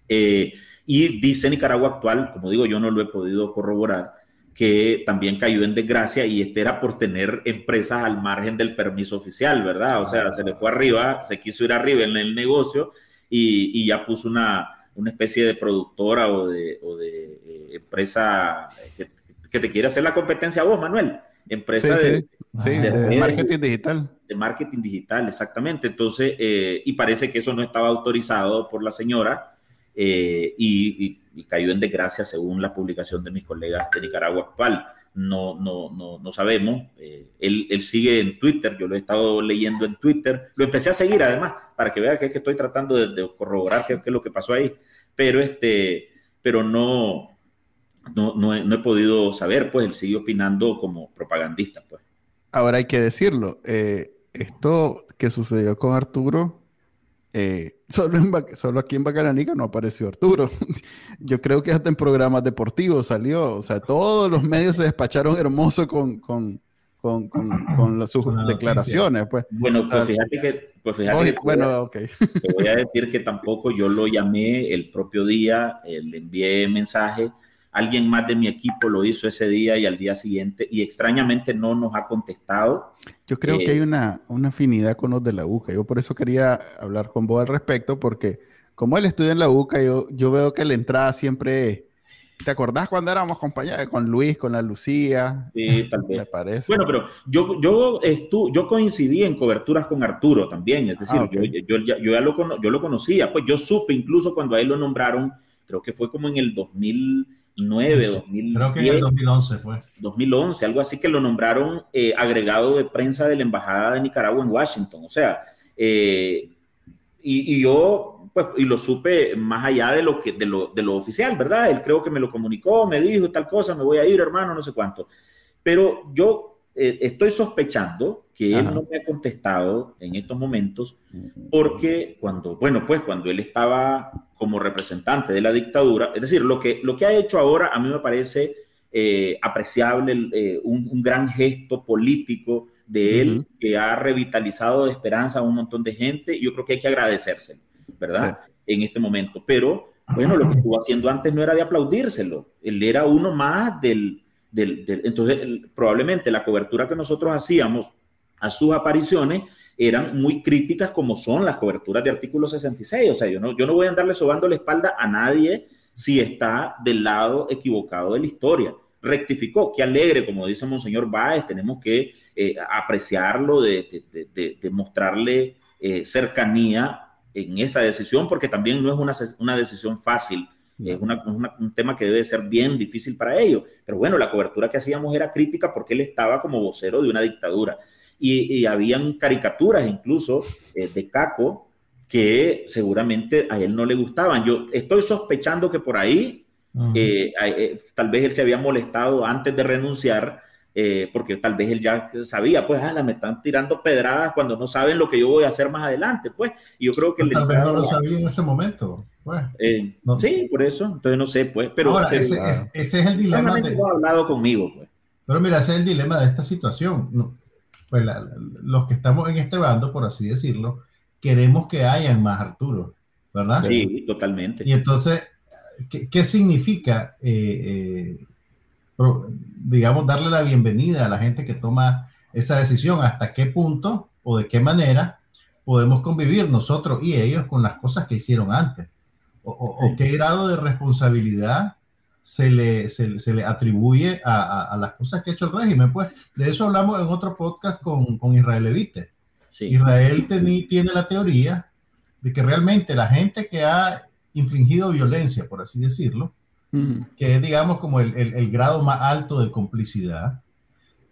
y dice Nicaragua actual, como digo, yo no lo he podido corroborar, que también cayó en desgracia y este era por tener empresas al margen del permiso oficial, ¿verdad? O sea, se le fue arriba, se quiso ir arriba en el negocio y, ya puso una, una, especie de productora o de, o de eh, empresa que, te quiere hacer la competencia a vos, Manuel. Empresa de, marketing digital. De marketing digital, exactamente. Entonces, eh, y parece que eso no estaba autorizado por la señora eh, y, cayó en desgracia según la publicación de mis colegas de Nicaragua actual. No, no, no, no sabemos. Eh, él, él, sigue en Twitter, yo lo he estado leyendo en Twitter. Lo empecé a seguir además, para que vea que, que estoy tratando de, corroborar qué, es lo que pasó ahí. Pero, este, pero no, no, no, he, podido saber, pues él sigue opinando como propagandista. Pues. Ahora hay que decirlo, eh, esto que sucedió con Arturo eh, solo, en, solo aquí en Bacaranica no apareció Arturo. Yo creo que hasta en programas deportivos salió. O sea, todos los medios se despacharon hermoso con, con, con, con, las, sus declaraciones. Pues. Bueno, pues fíjate que... Pues fíjate bueno, ok. Te voy a decir que tampoco yo lo llamé el propio día, eh, le envié mensaje Alguien más de mi equipo lo hizo ese día y al día siguiente y extrañamente no nos ha contestado. Yo creo que hay eh, una, una, afinidad con los de la UCA. Yo por eso quería hablar con vos al respecto porque como él estudia en la UCA, yo, yo veo que la entrada siempre... ¿Te acordás cuando éramos compañeros con Luis, con la Lucía? Sí, tal vez. Me parece. Bueno, pero yo, yo, estu yo coincidí en coberturas con Arturo también, es decir, ah, yo, yo, yo, ya lo, yo lo conocía, pues yo supe incluso cuando a él lo nombraron, creo que fue como en el 2000, 2009, 2010. Creo que en el 2011 fue. 2011, algo así que lo nombraron eh, agregado de prensa de la Embajada de Nicaragua en Washington. O sea, eh, y, yo, pues, y lo supe más allá de lo, que, de lo, de lo oficial, ¿verdad? Él creo que me lo comunicó, me dijo tal cosa, me voy a ir, hermano, no sé cuánto. Pero yo eh, estoy sospechando que él no me ha contestado en estos momentos porque cuando, bueno, pues cuando él estaba como representante de la dictadura, es decir, lo que, lo que ha hecho ahora a mí me parece eh, apreciable, eh, un, gran gesto político de él que ha revitalizado de esperanza a un montón de gente y yo creo que hay que agradecerse, ¿verdad? En este momento, pero bueno, lo que estuvo haciendo antes no era de aplaudírselo, él era uno más del, entonces, probablemente la cobertura que nosotros hacíamos a sus apariciones eran muy críticas como son las coberturas de artículo 66. O sea, yo no, yo no voy a andarle sobando la espalda a nadie si está del lado equivocado de la historia. Rectificó, qué alegre, como dice Monseñor Báez, tenemos que eh, apreciarlo, de, de, mostrarle eh, cercanía en esa decisión, porque también no es una, una decisión fácil es un tema que debe ser bien difícil para ellos. Pero bueno, la cobertura que hacíamos era crítica porque él estaba como vocero de una dictadura. Y, habían caricaturas incluso eh, de Caco que seguramente a él no le gustaban. Yo estoy sospechando que por ahí eh, eh, tal vez él se había molestado antes de renunciar. porque tal vez él ya sabía, pues, ah, me están tirando pedradas cuando no saben lo que yo voy a hacer más adelante, pues, y yo creo que... Tal vez no lo sabía en ese momento. Pues, eh, Sí, por eso. Entonces no sé, pues. Pero, Ahora, ese, es, el dilema. De, ha hablado conmigo, pues. Pero mira, ese es el dilema de esta situación. Pues los que estamos en este bando, por así decirlo, queremos que hayan más Arturo, ¿verdad? Sí, totalmente. Y entonces, ¿qué, significa, eh, eh, digamos, darle la bienvenida a la gente que toma esa decisión? ¿Hasta qué punto o de qué manera podemos convivir nosotros y ellos con las cosas que hicieron antes? O, qué grado de responsabilidad se le, se, le atribuye a, las cosas que ha hecho el régimen. Pues de eso hablamos en otro podcast con, con Israel Evite. Israel tiene la teoría de que realmente la gente que ha infligido violencia, por así decirlo, que es, digamos, como el, el, grado más alto de complicidad,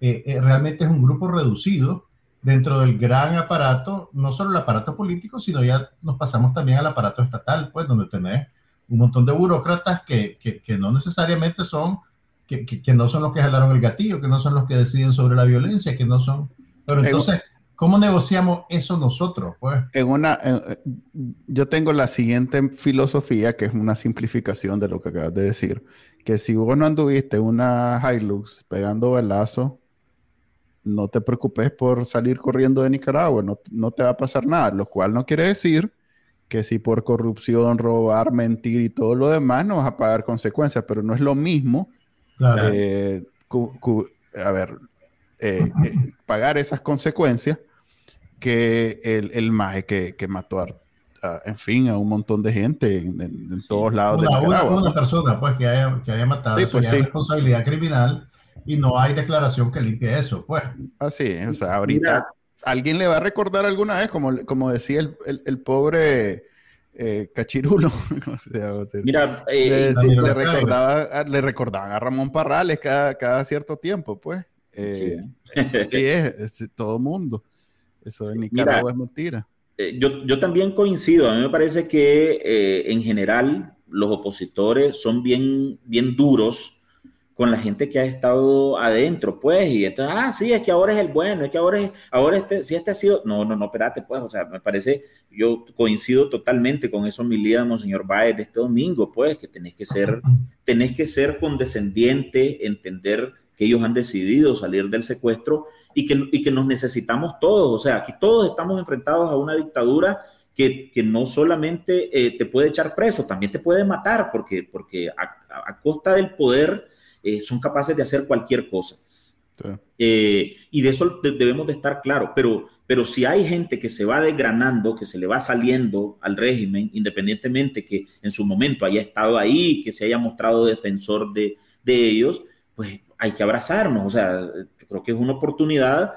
eh, eh, realmente es un grupo reducido dentro del gran aparato, no solo el aparato político, sino ya nos pasamos también al aparato estatal, pues donde tenés un montón de burócratas que, que, no necesariamente son, que, que, no son los que jalaron el gatillo, que no son los que deciden sobre la violencia, que no son... Pero entonces, ¿Cómo negociamos eso nosotros? Pues? En una, yo tengo la siguiente filosofía, que es una simplificación de lo que acabas de decir, que si vos no anduviste una Hilux pegando balazo, no te preocupes por salir corriendo de Nicaragua, no, no, te va a pasar nada, lo cual no quiere decir que si por corrupción, robar, mentir y todo lo demás no vas a pagar consecuencias, pero no es lo mismo. Eh, a ver, eh, eh, pagar esas consecuencias que el, el maje que, que mató a, en fin, a un montón de gente en, todos lados una, de Nicaragua. Una, persona pues que haya, que haya matado, sí, pues, responsabilidad criminal y no hay declaración que limpie eso, pues. Así, o sea, ahorita alguien le va a recordar alguna vez, como, como decía el, el, pobre eh, Cachirulo. Mira, eh, le, recordaba, le recordaban a Ramón Parrales cada, cada cierto tiempo, pues. Eh, sí, es, todo mundo. Eso de Nicaragua es mentira. yo, yo, también coincido. A mí me parece que en general los opositores son bien, bien duros con la gente que ha estado adentro, pues, y entonces, ah, sí, es que ahora es el bueno, es que ahora es, ahora este, si este ha sido, no, no, no, espérate, pues, o sea, me parece, yo coincido totalmente con eso, mi líder, señor Baez, de este domingo, pues, que tenés que ser, tenés que ser condescendiente, entender que ellos han decidido salir del secuestro y que, y que nos necesitamos todos, o sea, aquí todos estamos enfrentados a una dictadura que, que, no solamente eh, te puede echar preso, también te puede matar, porque, porque a, a costa del poder eh, son capaces de hacer cualquier cosa. Eh, y de eso debemos de estar claros, pero, pero si hay gente que se va desgranando, que se le va saliendo al régimen, independientemente que en su momento haya estado ahí, que se haya mostrado defensor de, de ellos, pues hay que abrazarnos. O sea, yo creo que es una oportunidad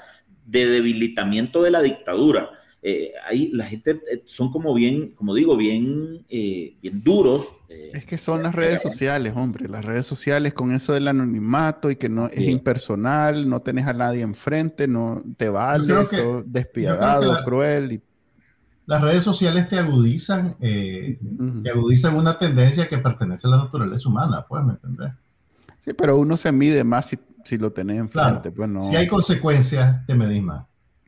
de debilitamiento de la dictadura. Eh, ahí la gente eh, son como bien, como digo, bien, eh, bien duros. es que son las redes sociales, hombre, las redes sociales con eso del anonimato y que no es impersonal, no tenés a nadie enfrente, no te vale eso, despiadado, cruel. Y... Las redes sociales te agudizan, te agudizan una tendencia que pertenece a la naturaleza humana, pues, ¿me entendés? Sí, pero uno se mide más si, si lo tenés enfrente, pues no. Si hay consecuencias, te medís más.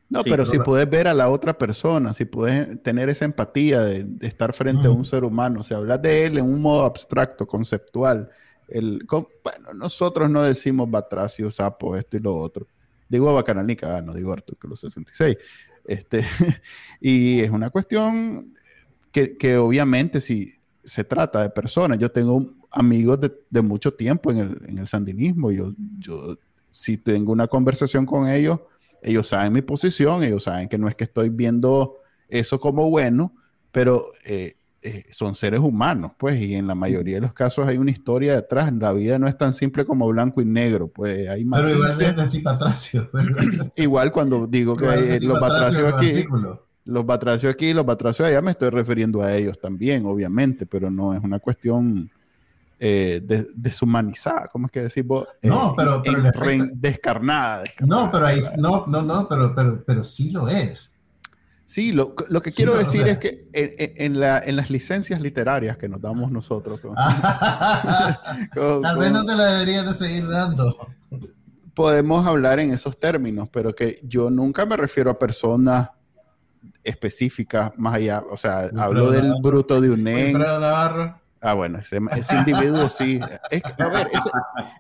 No, pero si puedes ver a la otra persona, si puedes tener esa empatía de, estar frente a un ser humano, o sea, hablar de él en un modo abstracto, conceptual. El, bueno, nosotros no decimos Batracio, Sapo, esto y lo otro. Digo Bacananica, ah, no digo Arturo 66. Este, y es una cuestión que, que, obviamente si se trata de personas, yo tengo amigos de, de mucho tiempo en el, en el sandinismo, yo, yo si tengo una conversación con ellos, ellos saben mi posición, ellos saben que no es que estoy viendo eso como bueno, pero eh, eh, son seres humanos, pues, y en la mayoría de los casos hay una historia detrás. La vida no es tan simple como blanco y negro, pues hay Pero igual igual cuando digo que los batracios aquí, los batracios aquí, los batracios allá, me estoy refiriendo a ellos también, obviamente, pero no es una cuestión eh, deshumanizada, ¿cómo es que decís vos? No, pero, descarnada, No, pero ahí, no, no, no, pero, pero, pero sí lo es. Sí, lo, lo que quiero decir es que en, la, en, las licencias literarias que nos damos nosotros. Tal vez no te la deberías de seguir dando. Podemos hablar en esos términos, pero que yo nunca me refiero a personas específicas más allá. O sea, hablo del bruto de UNED. Navarro. Ah, bueno, ese, individuo sí. a ver,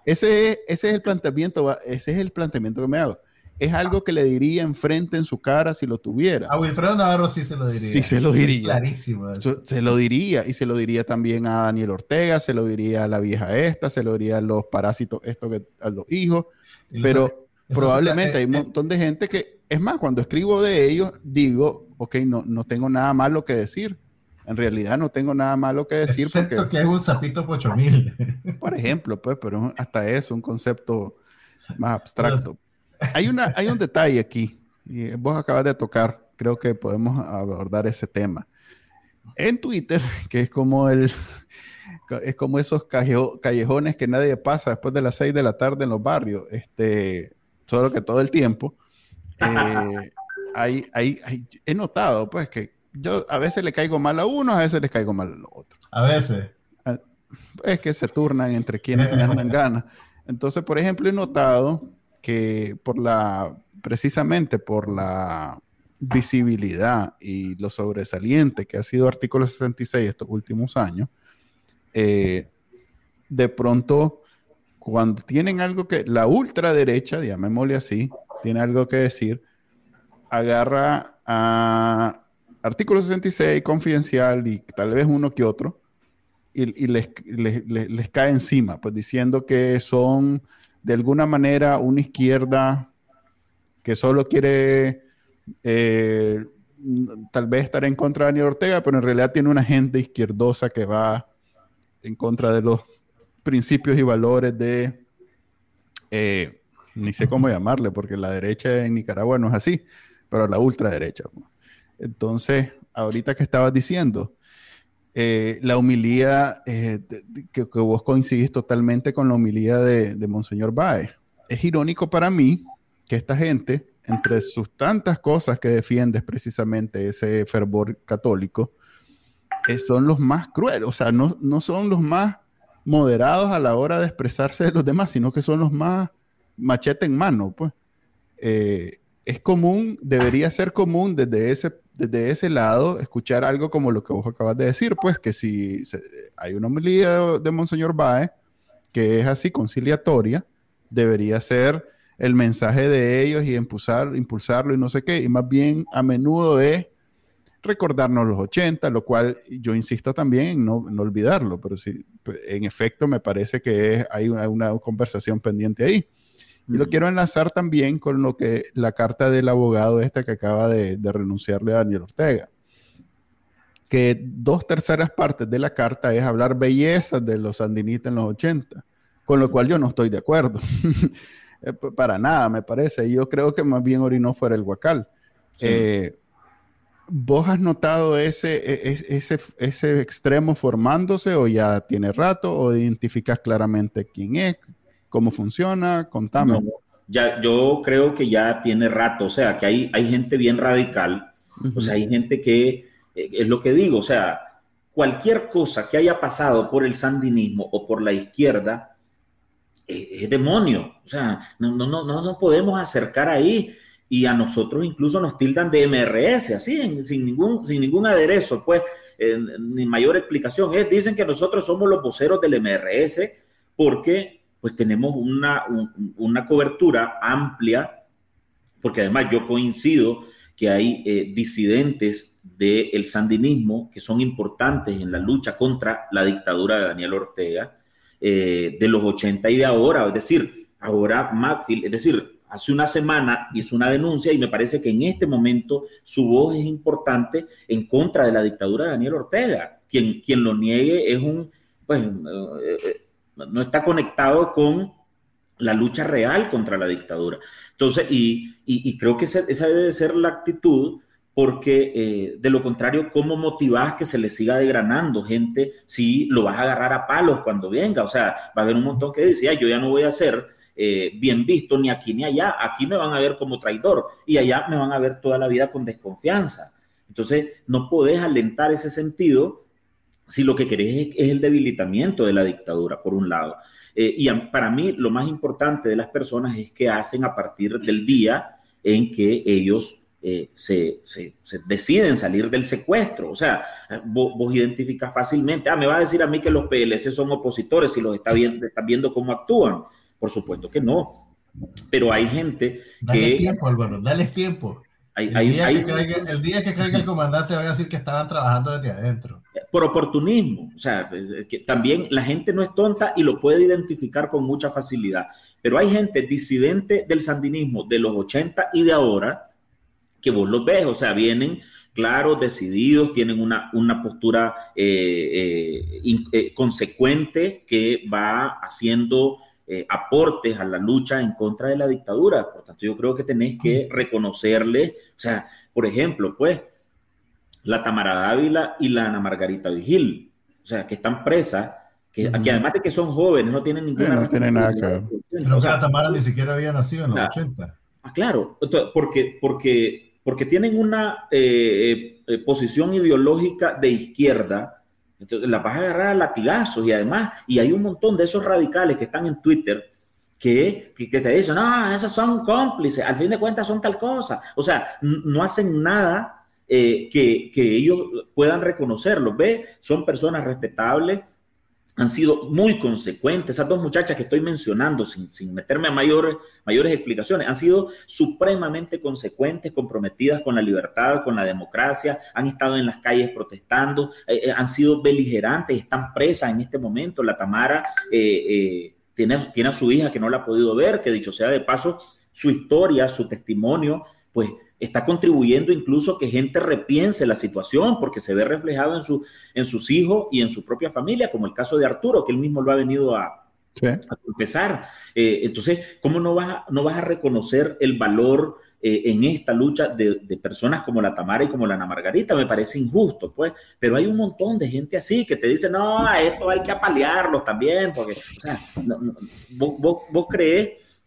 ese, es el planteamiento, ese es el planteamiento que me hago. Es algo que le diría enfrente en su cara si lo tuviera. A Wilfredo Navarro sí se lo diría. Sí se lo diría. Clarísimo. Se lo diría y se lo diría también a Daniel Ortega, se lo diría a la vieja esta, se lo diría a los parásitos esto que a los hijos. Pero probablemente hay un montón de gente que, es más, cuando escribo de ellos, digo, ok, no, no tengo nada malo que decir en realidad no tengo nada malo que decir. Excepto que es un sapito pochomil. Por ejemplo, pues, pero hasta eso, un concepto más abstracto. Hay, una, hay un detalle aquí, y vos acabas de tocar, creo que podemos abordar ese tema. En Twitter, que es como el, es como esos callejones que nadie pasa después de las 6 de la tarde en los barrios, este, solo que todo el tiempo. Eh, hay, hay, he notado pues que yo a veces le caigo mal a uno, a veces le caigo mal a otro. A veces. Ah, es que se turnan entre quienes me dan ganas. Entonces, por ejemplo, he notado que por la precisamente por la visibilidad y lo sobresaliente que ha sido artículo 66 estos últimos años, eh, de pronto, cuando tienen algo que, la ultraderecha, llamémosle así, tiene algo que decir, agarra a artículo 66, confidencial y tal vez uno que otro, y, les, les, cae encima, pues diciendo que son de alguna manera una izquierda que solo quiere eh, tal vez estar en contra de Daniel Ortega, pero en realidad tiene una gente izquierdosa que va en contra de los principios y valores de, eh, ni sé cómo llamarle, porque la derecha en Nicaragua no es así, pero la ultraderecha. Pues. Entonces, ahorita que estabas diciendo, eh, la humilía, eh, que, vos coincidís totalmente con la humilía de, de Monseñor Baez. Es irónico para mí que esta gente, entre sus tantas cosas que defiendes precisamente ese fervor católico, eh, son los más crueles, o sea, no, no son los más moderados a la hora de expresarse de los demás, sino que son los más machete en mano, pues. es común, debería ser común desde ese desde ese lado, escuchar algo como lo que vos acabas de decir, pues que si hay una homilía de, Monseñor Bae que es así conciliatoria, debería ser el mensaje de ellos y impulsar, impulsarlo y no sé qué, y más bien a menudo es recordarnos los 80, lo cual yo insisto también en no, no olvidarlo, pero sí, en efecto me parece que hay una, una conversación pendiente ahí. Y lo quiero enlazar también con lo que la carta del abogado esta que acaba de, renunciarle a Daniel Ortega. Que dos terceras partes de la carta es hablar bellezas de los sandinistas en los 80, con lo cual yo no estoy de acuerdo. Eh, para nada, me parece. Yo creo que más bien orinó fuera el guacal. Eh, ¿Vos has notado ese, e, ese, ese extremo formándose o ya tiene rato o identificas claramente quién es? ¿Cómo funciona? Contame. ya, yo creo que ya tiene rato, o sea, que hay, hay gente bien radical, o sea, hay gente que, eh, es lo que digo, o sea, cualquier cosa que haya pasado por el sandinismo o por la izquierda, eh, es demonio, o sea, no, no, no, no nos podemos acercar ahí y a nosotros incluso nos tildan de MRS, así, sin, ningún, sin ningún aderezo, pues, ni mayor explicación. Es, dicen que nosotros somos los voceros del MRS porque pues tenemos una, una cobertura amplia, porque además yo coincido que hay eh, disidentes del sandinismo que son importantes en la lucha contra la dictadura de Daniel Ortega, eh, de los 80 y de ahora, es decir, ahora Maxfield, es decir, hace una semana hizo una denuncia y me parece que en este momento su voz es importante en contra de la dictadura de Daniel Ortega. Quien, quien lo niegue es un, pues, eh, no está conectado con la lucha real contra la dictadura. Entonces, y, creo que esa, debe ser la actitud, porque eh, de lo contrario, ¿cómo motivas que se le siga degranando gente si lo vas a agarrar a palos cuando venga? O sea, va a haber un montón que decía, yo ya no voy a ser eh, bien visto ni aquí ni allá, aquí me van a ver como traidor y allá me van a ver toda la vida con desconfianza. Entonces, no podés alentar ese sentido si lo que querés es, el debilitamiento de la dictadura, por un lado. Eh, y para mí lo más importante de las personas es que hacen a partir del día en que ellos eh, se, deciden salir del secuestro. O sea, vos, identificas fácilmente, ah, me va a decir a mí que los PLC son opositores si los está viendo, están viendo cómo actúan. Por supuesto que no. Pero hay gente dale tiempo, Álvaro, dale tiempo. El, día que caiga, el, día que caiga, el comandante va a decir que estaban trabajando desde adentro por oportunismo. O sea, pues, que también la gente no es tonta y lo puede identificar con mucha facilidad. Pero hay gente disidente del sandinismo de los 80 y de ahora que vos los ves, o sea, vienen claros, decididos, tienen una, una postura eh, eh, eh, consecuente que va haciendo aportes a la lucha en contra de la dictadura. Por tanto, yo creo que tenéis que reconocerle, o sea, por ejemplo, pues, la Tamara Dávila y la Ana Margarita Vigil, o sea, que están presas, que, además de que son jóvenes, no tienen ninguna... no tienen nada que ver. Creo que la Tamara ni siquiera había nacido en los 80. Ah, claro, porque, porque, porque tienen una eh, eh, posición ideológica de izquierda, entonces las vas a agarrar a latigazos y además, y hay un montón de esos radicales que están en Twitter que, que, te dicen, no, esas son cómplices, al fin de cuentas son tal cosa. O sea, no hacen nada eh, que, que, ellos puedan reconocerlo. Ve, son personas respetables, han sido muy consecuentes. Esas dos muchachas que estoy mencionando, sin, sin meterme a mayores, mayores explicaciones, han sido supremamente consecuentes, comprometidas con la libertad, con la democracia, han estado en las calles protestando, eh, eh, han sido beligerantes, están presas en este momento. La Tamara eh, tiene, tiene a su hija que no la ha podido ver, que dicho sea de paso, su historia, su testimonio, pues está contribuyendo incluso que gente repiense la situación porque se ve reflejado en, su, en sus hijos y en su propia familia, como el caso de Arturo, que él mismo lo ha venido a, confesar. Eh, entonces, ¿cómo no vas, a, no vas a reconocer el valor eh, en esta lucha de, personas como la Tamara y como la Ana Margarita? Me parece injusto, pues, pero hay un montón de gente así que te dice, no, a esto hay que apalearlos también, porque, o sea, vos, vos crees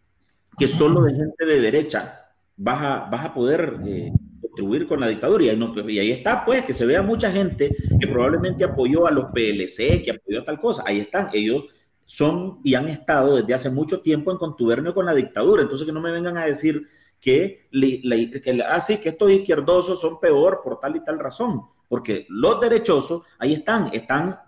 que solo de gente de derecha vas a, vas a poder eh, contribuir con la dictadura. Y ahí, está, pues, que se vea mucha gente que probablemente apoyó a los PLC, que apoyó a tal cosa. Ahí están, ellos son y han estado desde hace mucho tiempo en contubernio con la dictadura. Entonces, que no me vengan a decir que, que, así ah, que estos izquierdosos son peor por tal y tal razón, porque los derechosos ahí están, están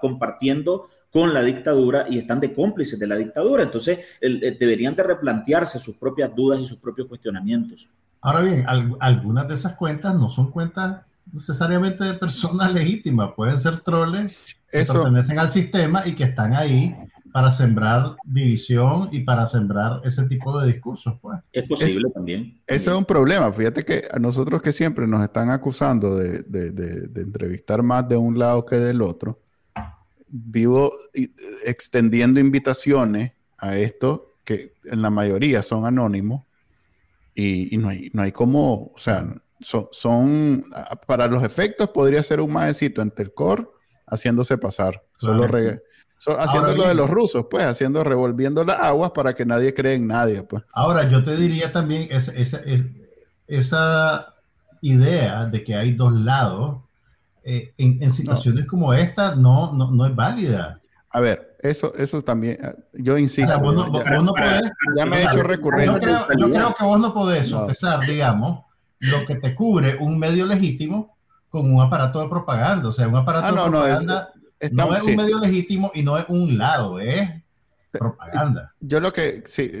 compartiendo con la dictadura y están de cómplices de la dictadura. Entonces, eh, deberían de replantearse sus propias dudas y sus propios cuestionamientos. Ahora bien, algunas de esas cuentas no son cuentas necesariamente de personas legítimas, pueden ser troles que pertenecen al sistema y que están ahí para sembrar división y para sembrar ese tipo de discursos. Pues. Es posible también, Eso es un problema. Fíjate que a nosotros que siempre nos están acusando de, de entrevistar más de un lado que del otro, vivo extendiendo invitaciones a esto, que en la mayoría son anónimos, y, no, hay, no hay como, o sea, son, para los efectos podría ser un maecito entre el core haciéndose pasar, solo haciendo lo de los rusos, pues, haciendo, revolviendo las aguas para que nadie cree en nadie, pues. Ahora, yo te diría también esa, esa, esa idea de que hay dos lados, eh, en, situaciones como esta no, no, no, es válida. A ver, eso, eso también, eh, yo insisto. ya, me he hecho recurrente. Yo creo, que vos no podés sopesar, digamos, lo que te cubre un medio legítimo con un aparato de propaganda. O sea, un aparato ah, de propaganda no es un medio legítimo y no es un lado, es propaganda. Yo lo que, sí,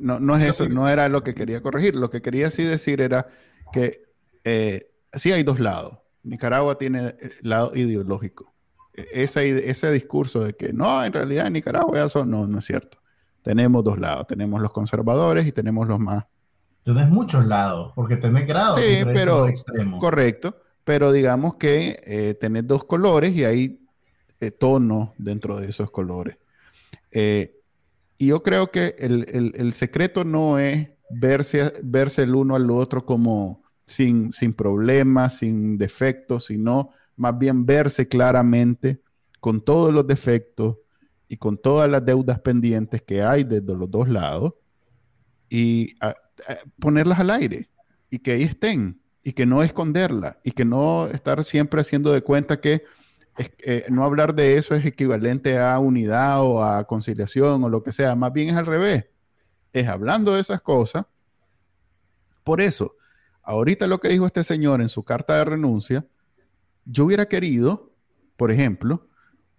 no, no es eso, no era lo que quería corregir. Lo que quería sí decir era que eh, sí hay dos lados. Nicaragua tiene el lado ideológico. E, ese, ese discurso de que no, en realidad en Nicaragua eso no, no es cierto. Tenemos dos lados, tenemos los conservadores y tenemos los más... Tienes muchos lados, porque tenés grados. Sí, pero correcto, pero digamos que eh, tenés dos colores y hay eh, tonos dentro de esos colores. Eh, y yo creo que el, el, el, secreto no es verse, verse el uno al otro como sin, sin problemas, sin defectos, sino más bien verse claramente con todos los defectos y con todas las deudas pendientes que hay desde los dos lados y ponerlas al aire y que ahí estén y que no esconderlas y que no estar siempre haciendo de cuenta que eh, no hablar de eso es equivalente a unidad o a conciliación o lo que sea, más bien es al revés, es hablando de esas cosas. Por eso, Ahorita lo que dijo este señor en su carta de renuncia, yo hubiera querido, por ejemplo,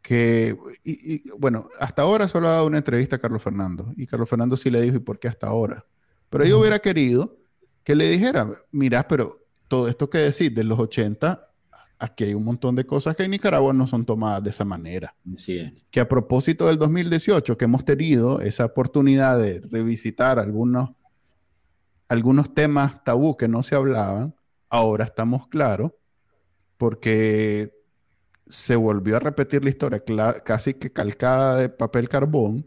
que, y, bueno, hasta ahora solo ha dado una entrevista a Carlos Fernando, y Carlos Fernando sí le dijo, ¿y por qué hasta ahora? Pero yo hubiera querido que le dijera, mira, pero todo esto que decís de los 80, aquí hay un montón de cosas que en Nicaragua no son tomadas de esa manera. Sí. Que a propósito del 2018, que hemos tenido esa oportunidad de revisitar algunos algunos temas tabú que no se hablaban, ahora estamos claros, porque se volvió a repetir la historia casi que calcada de papel carbón,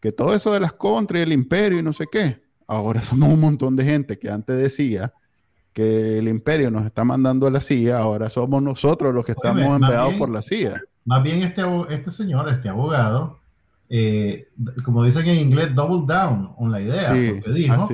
que todo eso de las contras y el imperio y no sé qué, ahora somos un montón de gente que antes decía que el imperio nos está mandando a la CIA, ahora somos nosotros los que estamos enviados por la CIA. Más bien este, este señor, este abogado, eh, como dicen en inglés, double down on la idea, porque dijo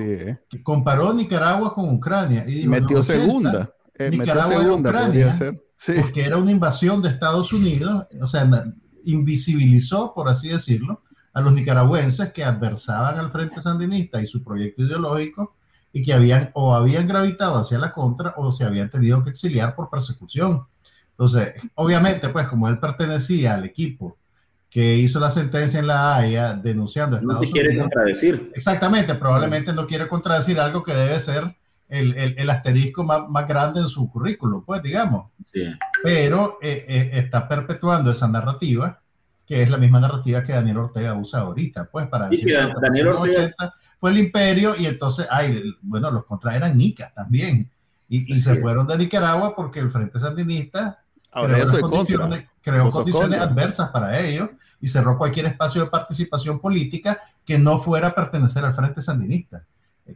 que comparó Nicaragua con Ucrania y metió segunda, eh, metió segunda, Ucrania, ser. porque era una invasión de Estados Unidos, o sea, invisibilizó, por así decirlo, a los nicaragüenses que adversaban al Frente Sandinista y su proyecto ideológico y que habían o habían gravitado hacia la contra o se habían tenido que exiliar por persecución. Entonces, obviamente, pues como él pertenecía al equipo que hizo la sentencia en la Haya denunciando a Estados no se quiere contradecir. Exactamente, probablemente no quiere contradecir algo que debe ser el, el, asterisco más, más, grande en su currículo, pues digamos. Sí. Pero eh, eh, está perpetuando esa narrativa, que es la misma narrativa que Daniel Ortega usa ahorita, pues para decir que Daniel Ortega fue el imperio y entonces, ay, bueno, los contras eran nicas también. Y, y se fueron de Nicaragua porque el Frente Sandinista Ahora, creó, condiciones, creó condiciones adversas para ellos y cerró cualquier espacio de participación política que no fuera a pertenecer al Frente Sandinista.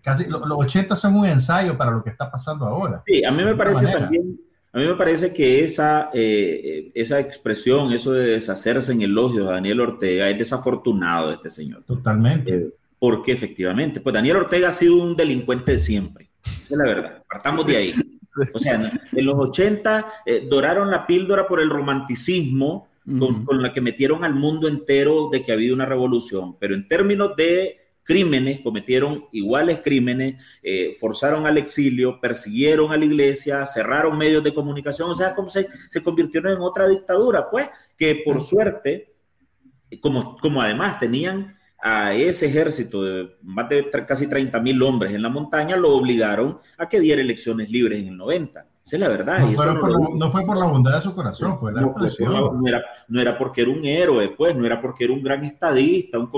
Casi los 80 son un ensayo para lo que está pasando ahora. Sí, a mí me parece también, a mí me parece que esa, eh, esa expresión, eso de deshacerse en elogio de Daniel Ortega, es desafortunado de este señor. Totalmente. Eh, porque efectivamente, pues Daniel Ortega ha sido un delincuente de siempre. Esa es la verdad. Partamos de ahí. O sea, en los 80 eh, doraron la píldora por el romanticismo con, la que metieron al mundo entero de que había una revolución, pero en términos de crímenes, cometieron iguales crímenes, eh, forzaron al exilio, persiguieron a la iglesia, cerraron medios de comunicación, o sea, como se, se convirtieron en otra dictadura, pues, que por suerte, como, como además tenían a ese ejército de más de casi 30 mil hombres en la montaña, lo obligaron a que diera elecciones libres en el 90. Esa es la verdad. No, fue por la bondad de su corazón, fue la no, era, no, era, porque era un héroe, pues, no era porque era un gran estadista, un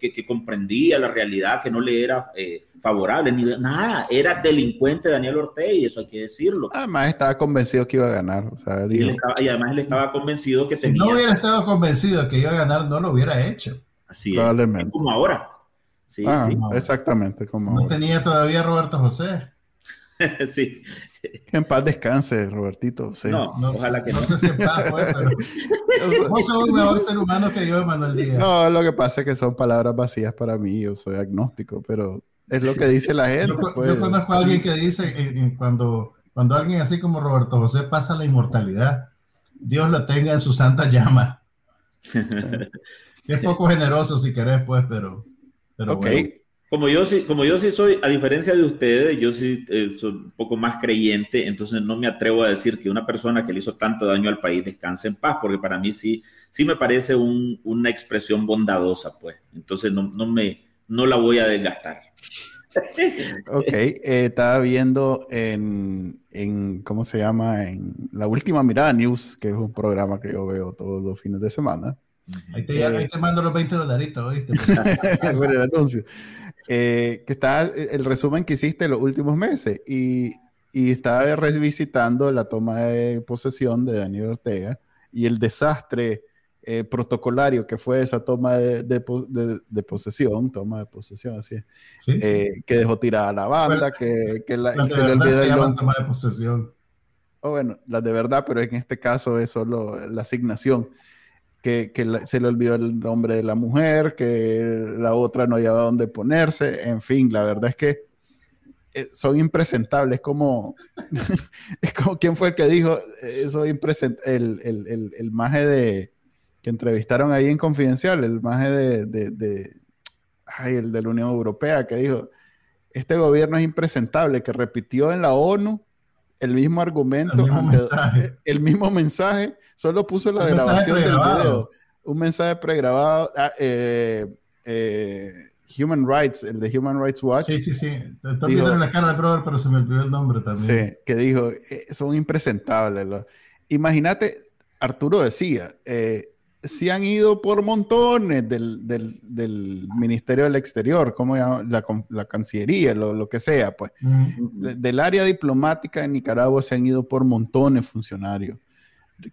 que, que, comprendía la realidad, que no le era eh, favorable, ni nada. Era delincuente Daniel Ortega, y eso hay que decirlo. Además, estaba convencido que iba a ganar. y, además, él estaba convencido que si no hubiera estado convencido que iba a ganar, no lo hubiera hecho. Así Probablemente. como ahora. Sí, ah, sí. Exactamente como No tenía todavía Roberto José. sí. En paz descanse, Robertito. No, ojalá que no. No sé si en paz, pues, pero vos sos un mejor ser humano que yo, Manuel Díaz. No, lo que pasa es que son palabras vacías para mí. Yo soy agnóstico, pero es lo que dice la gente. yo, pues. conozco a alguien que dice cuando, cuando alguien así como Roberto José pasa la inmortalidad, Dios lo tenga en su santa llama. es poco generoso si querés, pues, pero. pero ok. Como yo, sí, como yo sí soy, a diferencia de ustedes, yo sí eh, soy un poco más creyente, entonces no me atrevo a decir que una persona que le hizo tanto daño al país descanse en paz, porque para mí sí, sí me parece una expresión bondadosa, pues. Entonces no, no, me, no la voy a desgastar. ok, eh, estaba viendo en, en, ¿cómo se llama? En La Última Mirada News, que es un programa que yo veo todos los fines de semana. Ahí te, ahí te mando los 20 dolaritos, ¿oíste? el anuncio. Eh, que está el resumen que hiciste los últimos meses y, y estaba revisitando la toma de posesión de Daniel Ortega y el desastre eh, protocolario que fue esa toma de, de, posesión, toma de posesión, así eh, que dejó tirada a la banda, que, que la, se le olvidó el nombre. Toma de posesión. Oh, bueno, las de verdad, pero en este caso es solo la asignación que, se le olvidó el nombre de la mujer, que la otra no llevaba dónde ponerse, en fin, la verdad es que eh, son impresentables, como, es como, ¿quién fue el que dijo? Soy impresentable, el, el, el, el, maje de, que entrevistaron ahí en Confidencial, el maje de, de ay, el de la Unión Europea, que dijo, este gobierno es impresentable, que repitió en la ONU el mismo argumento, el mismo, mensaje. El mismo mensaje, solo puso la grabación del video. Un mensaje pregrabado. Ah, eh, eh, Human Rights, el de Human Rights Watch. Sí, sí, sí. Está viendo en la cara del brother, pero se me olvidó el nombre también. Sí, que dijo, eh, son impresentables. Imagínate, Arturo decía, eh, si han ido por montones del, del, del Ministerio del Exterior, como la, la, Cancillería, lo, lo, que sea, pues. del área diplomática de Nicaragua se han ido por montones funcionarios.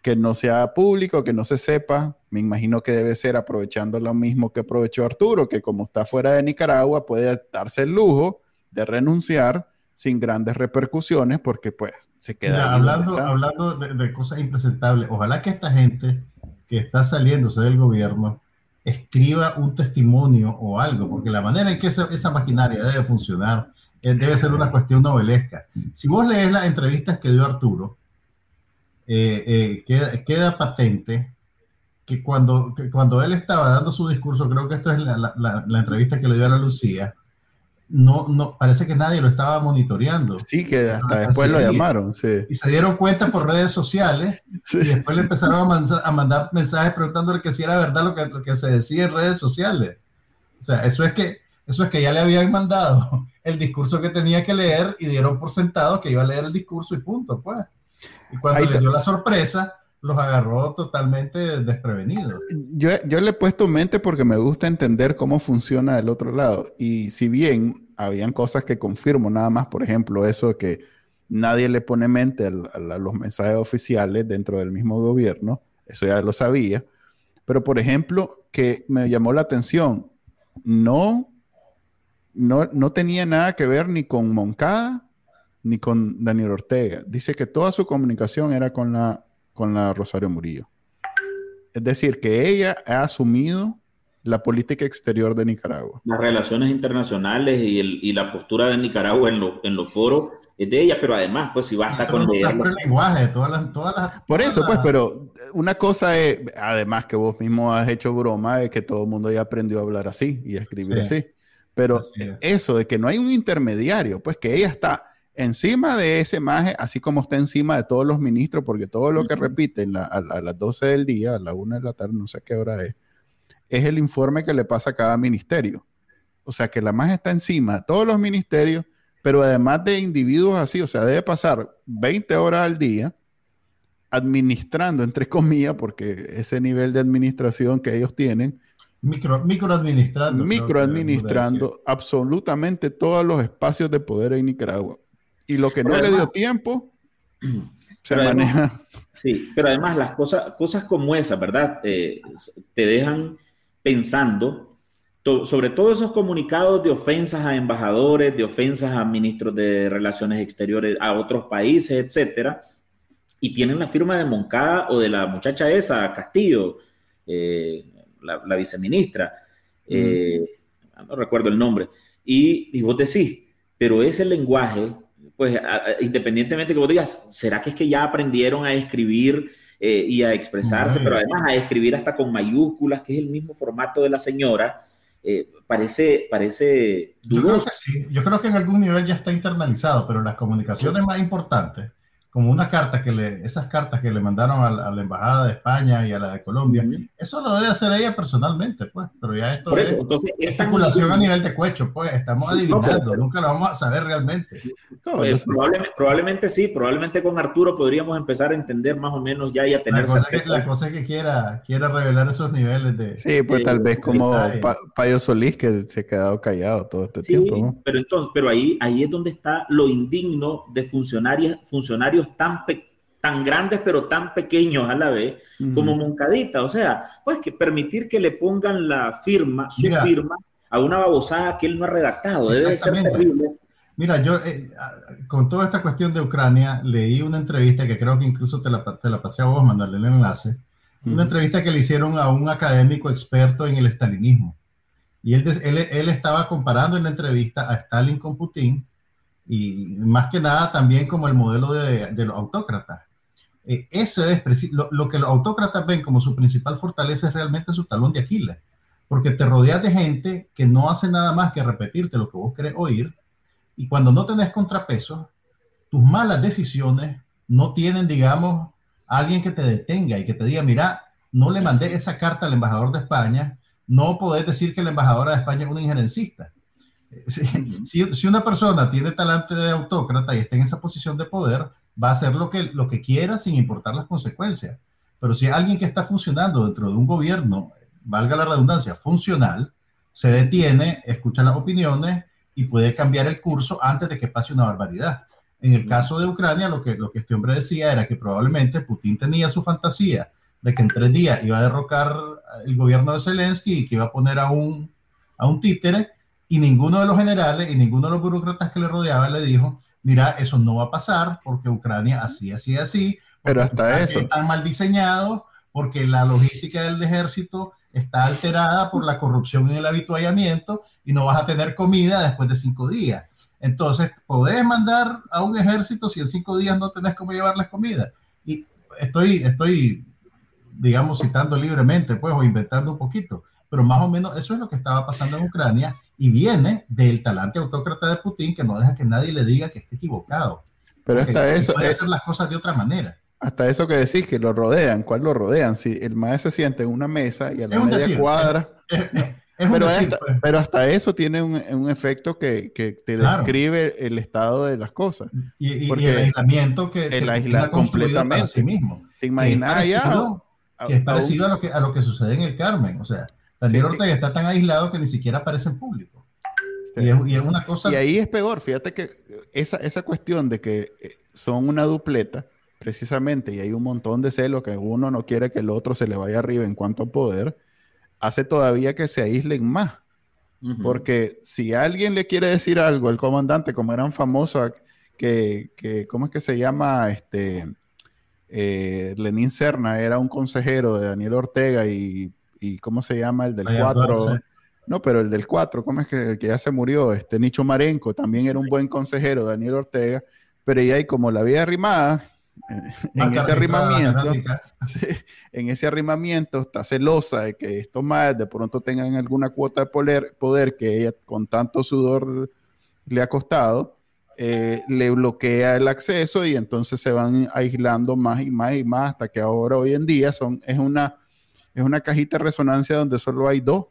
Que no sea público, que no se sepa, me imagino que debe ser aprovechando lo mismo que aprovechó Arturo, que como está fuera de Nicaragua puede darse el lujo de renunciar sin grandes repercusiones porque pues se queda... hablando hablando de, de cosas impresentables, ojalá que esta gente que está saliéndose del gobierno escriba un testimonio o algo, porque la manera en que esa, esa maquinaria debe funcionar debe ser una cuestión novelesca. Si vos lees las entrevistas que dio Arturo, eh, eh, queda, patente que cuando, cuando él estaba dando su discurso, creo que esto es la, la, entrevista que le dio a la Lucía, no, no, parece que nadie lo estaba monitoreando. Sí, que hasta después lo llamaron, sí. Y se dieron cuenta por redes sociales y después le empezaron a, a, mandar mensajes preguntándole que si era verdad lo que, lo que se decía en redes sociales. O sea, eso es que eso es que ya le habían mandado el discurso que tenía que leer y dieron por sentado que iba a leer el discurso y punto, pues. Y cuando le dio la sorpresa, los agarró totalmente desprevenidos. Yo, yo le he puesto mente porque me gusta entender cómo funciona del otro lado. Y si bien habían cosas que confirmo, nada más, por ejemplo, eso de que nadie le pone mente a, los mensajes oficiales dentro del mismo gobierno, eso ya lo sabía. Pero, por ejemplo, que me llamó la atención, no, no, no tenía nada que ver ni con Moncada ni con Daniel Ortega. Dice que toda su comunicación era con la con la Rosario Murillo. Es decir, que ella ha asumido la política exterior de Nicaragua. Las relaciones internacionales y, el, y la postura de Nicaragua en, en los foros es de ella, pero además, pues si basta con leerlo. El lenguaje, todas las, todas las, Por eso, pues, pero una cosa es, además que vos mismo has hecho broma, de que todo el mundo ya aprendió a hablar así y a escribir así. Pero eso de que no hay un intermediario, pues que ella está encima de ese maje, así como está encima de todos los ministros, porque todo lo que repiten a, las 12 del día, a la 1 de la tarde, no sé qué hora es, es el informe que le pasa a cada ministerio. O sea que la maje está encima de todos los ministerios, pero además de individuos así, o sea, debe pasar 20 horas al día administrando, entre comillas, porque ese nivel de administración que ellos tienen, Micro, microadministrando. Microadministrando absolutamente todos los espacios de poder en Nicaragua. Y lo que no le dio tiempo, se maneja. sí, pero además las cosas, cosas como esa, ¿verdad? Eh, te dejan pensando sobre todos esos comunicados de ofensas a embajadores, de ofensas a ministros de Relaciones Exteriores, a otros países, etcétera, y tienen la firma de Moncada o de la muchacha esa, Castillo, eh, la, viceministra, eh, no recuerdo el nombre, y, y vos decís, pero ese lenguaje pues independientemente que vos digas, ¿será que es que ya aprendieron a escribir eh, y a expresarse, pero además a escribir hasta con mayúsculas, que es el mismo formato de la señora? Eh, parece, parece Yo creo, que sí. Yo creo que en algún nivel ya está internalizado, pero las comunicaciones más importantes como una carta que le, esas cartas que le mandaron a la, embajada de España y a la de Colombia, eso lo debe hacer ella personalmente, pues, pero ya esto es especulación a nivel de cuecho, pues, estamos adivinando, nunca lo vamos a saber realmente. Pues, probablemente, sí, probablemente con Arturo podríamos empezar a entender más o menos ya y a tener... La cosa, que, la cosa es que quiera, quiera revelar esos niveles de... Sí, pues tal vez como Payo Solís que se ha quedado callado todo este tiempo. Pero entonces, pero ahí, ahí es donde está lo indigno de funcionarios, funcionarios tan, tan grandes pero tan pequeños a la vez como Moncadita. O sea, pues que permitir que le pongan la firma, su firma, a una babosada que él no ha redactado. Debe ser terrible. Mira, yo eh, con toda esta cuestión de Ucrania leí una entrevista que creo que incluso te la, te la pasé a vos, mandarle el enlace. Una entrevista que le hicieron a un académico experto en el estalinismo. Y él, él, él, estaba comparando en la entrevista a Stalin con Putin y más que nada también como el modelo de, de los autócratas. Eh, eso es lo, lo, que los autócratas ven como su principal fortaleza es realmente su talón de Aquiles, porque te rodeas de gente que no hace nada más que repetirte lo que vos querés oír, y cuando no tenés contrapeso, tus malas decisiones no tienen, digamos, alguien que te detenga y que te diga, mira, no le mandé esa carta al embajador de España, no podés decir que la embajadora de España es una injerencista si, una persona tiene talante de autócrata y está en esa posición de poder, va a hacer lo que, lo que quiera sin importar las consecuencias. Pero si alguien que está funcionando dentro de un gobierno, valga la redundancia, funcional, se detiene, escucha las opiniones y puede cambiar el curso antes de que pase una barbaridad. En el caso de Ucrania, lo que, lo que este hombre decía era que probablemente Putin tenía su fantasía de que en tres días iba a derrocar el gobierno de Zelensky y que iba a poner a un, a un títere y ninguno de los generales y ninguno de los burócratas que le rodeaban le dijo, mira, eso no va a pasar porque Ucrania así, así, así. Pero hasta eso. Están mal diseñados porque la logística del ejército está alterada por la corrupción y el habituallamiento y no vas a tener comida después de cinco días. Entonces, podés mandar a un ejército si en cinco días no tenés cómo llevarles comida. Y estoy, estoy digamos, citando libremente, pues, o inventando un poquito. Pero más o menos eso es lo que estaba pasando en Ucrania y viene del talante autócrata de Putin que no deja que nadie le diga que esté equivocado. Pero hasta eso... Puede hacer las cosas de otra manera. Hasta eso que decís, que lo rodean. ¿Cuál lo rodean? Si el maestro se siente en una mesa y a la media cuadra... pero, hasta, pues. pero, hasta, eso tiene un, un efecto que, que te describe el estado de las cosas. Y, el aislamiento que, el aisla completamente. sí mismo. ¿Te imaginas que es parecido a, lo que, a lo que sucede en el Carmen. O sea, Daniel Ortega está tan aislado que ni siquiera aparece en público. Y, es, una cosa... Y ahí es peor. Fíjate que esa, esa cuestión de que eh, son una dupleta, precisamente, y hay un montón de celos que uno no quiere que el otro se le vaya arriba en cuanto a poder hace todavía que se aíslen más. Porque si alguien le quiere decir algo al comandante, como eran famosos, que, que ¿cómo es que se llama? Este, eh, Lenín Serna era un consejero de Daniel Ortega y, y ¿cómo se llama? El del 4. No, pero el del 4, ¿cómo es que, que, ya se murió? Este Nicho Marenco también era un buen consejero, Daniel Ortega, pero ya hay como la vida arrimada, en ese arrimamiento, en ese arrimamiento está celosa de que estos más de pronto tengan alguna cuota de poder, poder que ella con tanto sudor le ha costado, eh, le bloquea el acceso y entonces se van aislando más y más y más hasta que ahora hoy en día son, es, una, es una cajita de resonancia donde solo hay dos.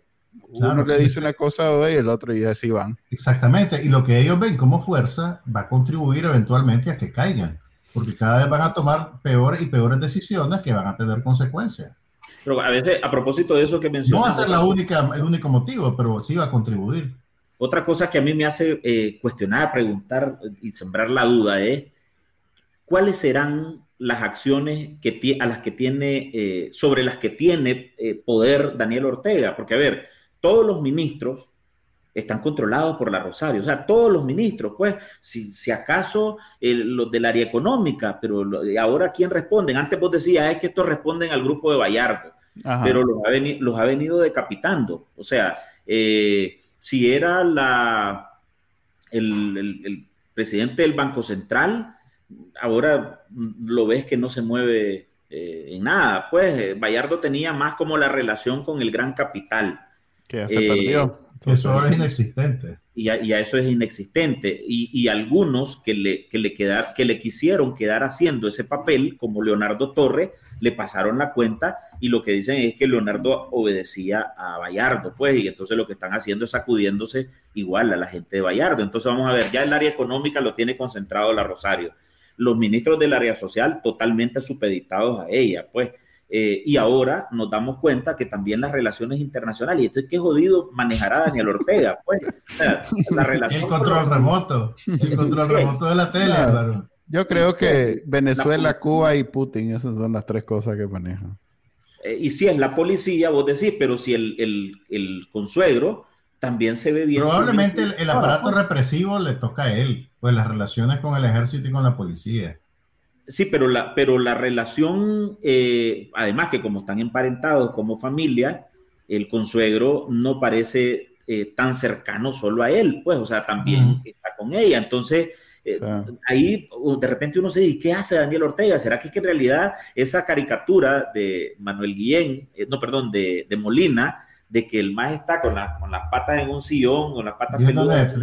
Uno le dice una cosa hoy y el otro y así van. Exactamente, y lo que ellos ven como fuerza va a contribuir eventualmente a que caigan porque cada vez van a tomar peores y peores decisiones que van a tener consecuencias. Pero a veces, a propósito de eso que mencionó. No va a ser la única, el único motivo, pero sí va a contribuir. Otra cosa que a mí me hace eh, cuestionar, preguntar y sembrar la duda es, ¿cuáles serán las acciones que a las que tiene, eh, sobre las que tiene eh, poder Daniel Ortega? Porque, a ver, todos los ministros están controlados por la Rosario. O sea, todos los ministros, pues, si, si acaso los del área económica, pero ahora ¿quién responden? Antes vos decías, es que estos responden al grupo de Vallardo, pero los ha, los ha, venido decapitando. O sea, eh, si era la, el, presidente del Banco Central, ahora lo ves que no se mueve eh, en nada. Pues Vallardo tenía más como la relación con el gran capital. Que se perdió eso es inexistente. Y a, eso es inexistente. Y, algunos que le, que, le quedar, que le quisieron quedar haciendo ese papel, como Leonardo Torre, le pasaron la cuenta y lo que dicen es que Leonardo obedecía a Bayardo, pues, y entonces lo que están haciendo es sacudiéndose igual a la gente de Bayardo. Entonces vamos a ver, ya el área económica lo tiene concentrado la Rosario. Los ministros del área social totalmente supeditados a ella, pues. Eh, y ahora nos damos cuenta que también las relaciones internacionales, y esto es que jodido manejará Daniel Ortega, pues, la relación el control remoto, el control remoto de la tele, Yo creo que Venezuela, Cuba y Putin, esas son las tres cosas que manejan. Eh, y si es la policía, vos decís, pero si el, el, el consuegro también se ve bien. Probablemente el, el, aparato represivo le toca a él, pues las relaciones con el ejército y con la policía. Sí, pero la, pero la relación, eh, además que como están emparentados como familia, el consuegro no parece eh, tan cercano solo a él, pues, o sea, también está con ella. Entonces, eh, ahí de repente uno se dice, ¿qué hace Daniel Ortega? ¿Será que, que en realidad esa caricatura de Manuel Guillén, no, perdón, de, de Molina, de que el más está con, con las patas en un sillón, con las patas viendo peludas.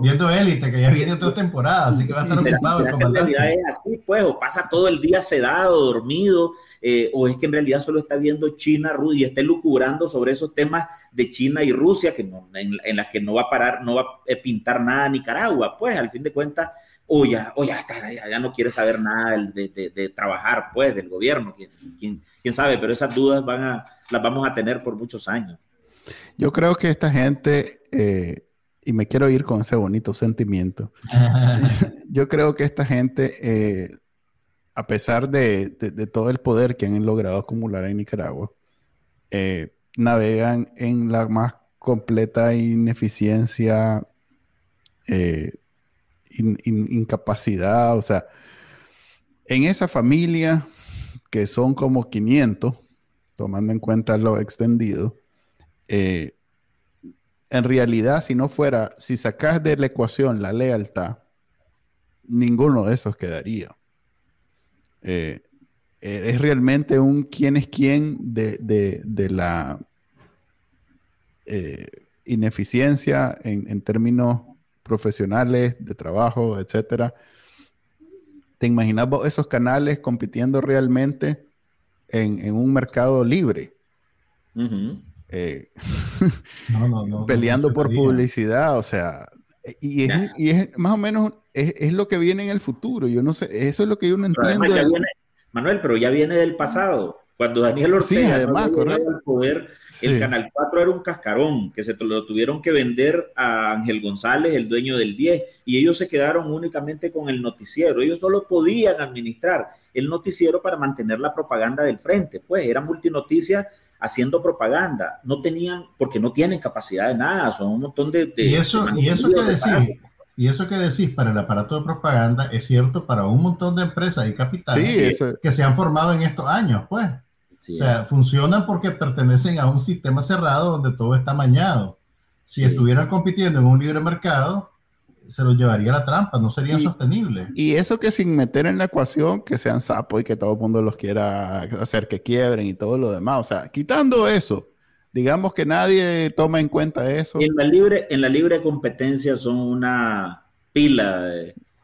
viendo Élite, que ya viene otra temporada, así que va a estar ocupado el comandante. En realidad es así, pues, o pasa todo el día sedado, dormido, eh, o es que en realidad solo está viendo China, Rusia, y está lucubrando sobre esos temas de China y Rusia, que en, las que no va a parar, no va a pintar nada Nicaragua, pues, al fin de cuentas, o ya, o ya, está, ya, no quiere saber nada de, de, de, trabajar, pues, del gobierno, ¿Quién, quién, quién sabe, pero esas dudas van a, las vamos a tener por muchos años. Yo creo que esta gente, eh, y me quiero ir con ese bonito sentimiento, yo creo que esta gente, eh, a pesar de, todo el poder que han logrado acumular en Nicaragua, eh, navegan en la más completa ineficiencia, incapacidad, o sea, en esa familia que son como 500, tomando en cuenta lo extendido, eh, en realidad, si no fuera, si sacas de la ecuación la lealtad, ninguno de esos quedaría. Eh, eh, es realmente un quién es quién de, la eh, ineficiencia en, términos profesionales, de trabajo, etcétera. ¿Te imaginas esos canales compitiendo realmente en, un mercado libre? Eh, peleando por publicidad, o sea, y es, más o menos es, lo que viene en el futuro. Yo no sé, eso es lo que yo no entiendo. Manuel, pero ya viene del pasado. Cuando Daniel Ortega además, el poder, el Canal 4 era un cascarón que se lo tuvieron que vender a Ángel González, el dueño del 10, y ellos se quedaron únicamente con el noticiero. Ellos solo podían administrar el noticiero para mantener la propaganda del frente. Pues era multinoticia haciendo propaganda. No tenían, porque no tienen capacidad de nada, son un montón de... y eso, y eso que decir, y eso que decís para el aparato de propaganda es cierto para un montón de empresas y capitales que, se han formado en estos años, pues. o sea, funcionan porque pertenecen a un sistema cerrado donde todo está mañado. Si estuvieran compitiendo en un libre mercado, se los llevaría a la trampa, no sería sostenible. Y eso que sin meter en la ecuación que sean sapos y que todo el mundo los quiera hacer que quiebren y todo lo demás. O sea, quitando eso, digamos que nadie toma en cuenta eso. En la libre, en la libre competencia son una pila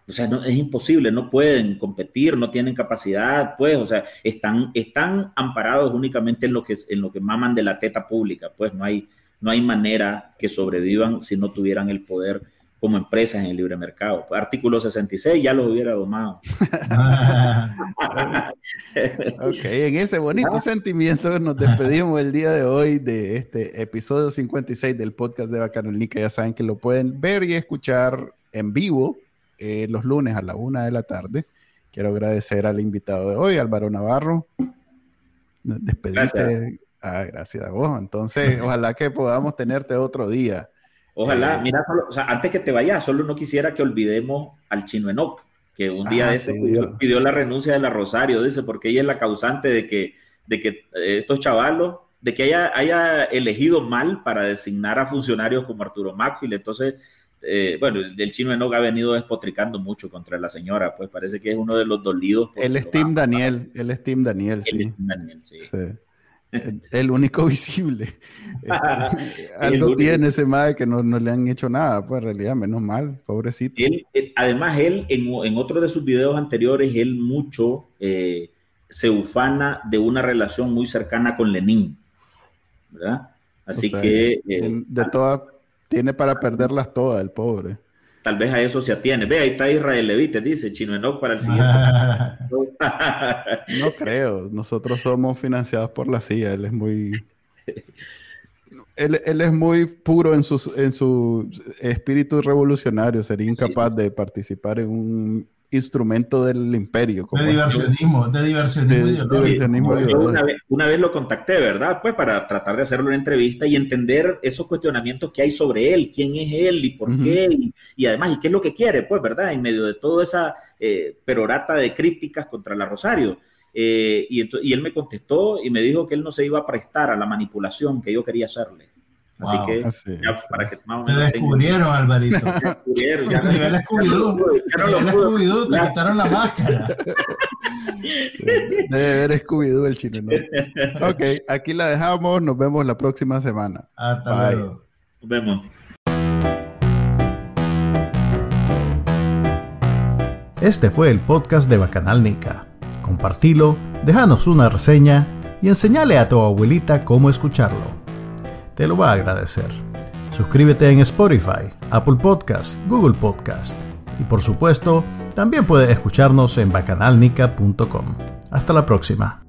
o sea, no, es imposible, no pueden competir, no tienen capacidad, pues, o sea, están, están amparados únicamente en lo, que, en lo que maman de la teta pública, pues no hay, no hay manera que sobrevivan si no tuvieran el poder como empresas en el libre mercado. Artículo 66 ya los hubiera domado. ok, en ese bonito ah. sentimiento nos despedimos el día de hoy de este episodio 56 del podcast de Bacanolnica. Ya saben que lo pueden ver y escuchar en vivo eh, los lunes a la una de la tarde. Quiero agradecer al invitado de hoy, Álvaro Navarro. Despediste. Gracias. Ah, gracias a vos. Entonces, ojalá que podamos tenerte otro día. Ojalá, eh, mira, o sea, antes que te vayas, solo no quisiera que olvidemos al chino Enoch, que un día ah, pidió, la renuncia de la Rosario, dice, porque ella es la causante de que, de que eh, estos chavalos, de que haya, haya elegido mal para designar a funcionarios como Arturo Macfield. Entonces, eh, bueno, el, chino Enoch ha venido despotricando mucho contra la señora, pues parece que es uno de los dolidos. El es Daniel, el es Daniel, sí. Daniel, sí. sí. El, único visible. Este, algo tiene ese madre que no, le han hecho nada, pues en realidad, menos mal, pobrecito. además, él en, otro de sus videos anteriores, él mucho eh, se ufana de una relación muy cercana con Lenin, ¿verdad? Así que... Eh, de todas, tiene para perderlas todas, el pobre tal vez a eso se atiene. Ve, ahí está Israel Levite, dice Chino Enoch para el siguiente. no creo, nosotros somos financiados por la CIA, él es muy... Él, él, es muy puro en, sus, en su espíritu revolucionario, sería incapaz de participar en un instrumento del imperio. Como de diversionismo, de diversionismo. una, vez, lo contacté, ¿verdad? Pues para tratar de hacerle una entrevista y entender esos cuestionamientos que hay sobre él, quién es él y por qué, y, además, y qué es lo que quiere, pues, ¿verdad? En medio de toda esa eh, perorata de críticas contra la Rosario. Eh, y, y él me contestó y me dijo que él no se iba a prestar a la manipulación que yo quería hacerle. Así que, ya, para que Te descubrieron, Alvarito. Te descubrieron, ya no, nivel Scooby-Doo. te quitaron la máscara. Debe haber Scooby-Doo el chino, ¿no? Ok, aquí la dejamos. Nos vemos la próxima semana. Hasta luego. Nos vemos. Este fue el podcast de Bacanal Nica. Compartilo, déjanos una reseña y enseñale a tu abuelita cómo escucharlo te lo va a agradecer. Suscríbete en Spotify, Apple Podcast, Google Podcast y por supuesto, también puedes escucharnos en bacanalnica.com. Hasta la próxima.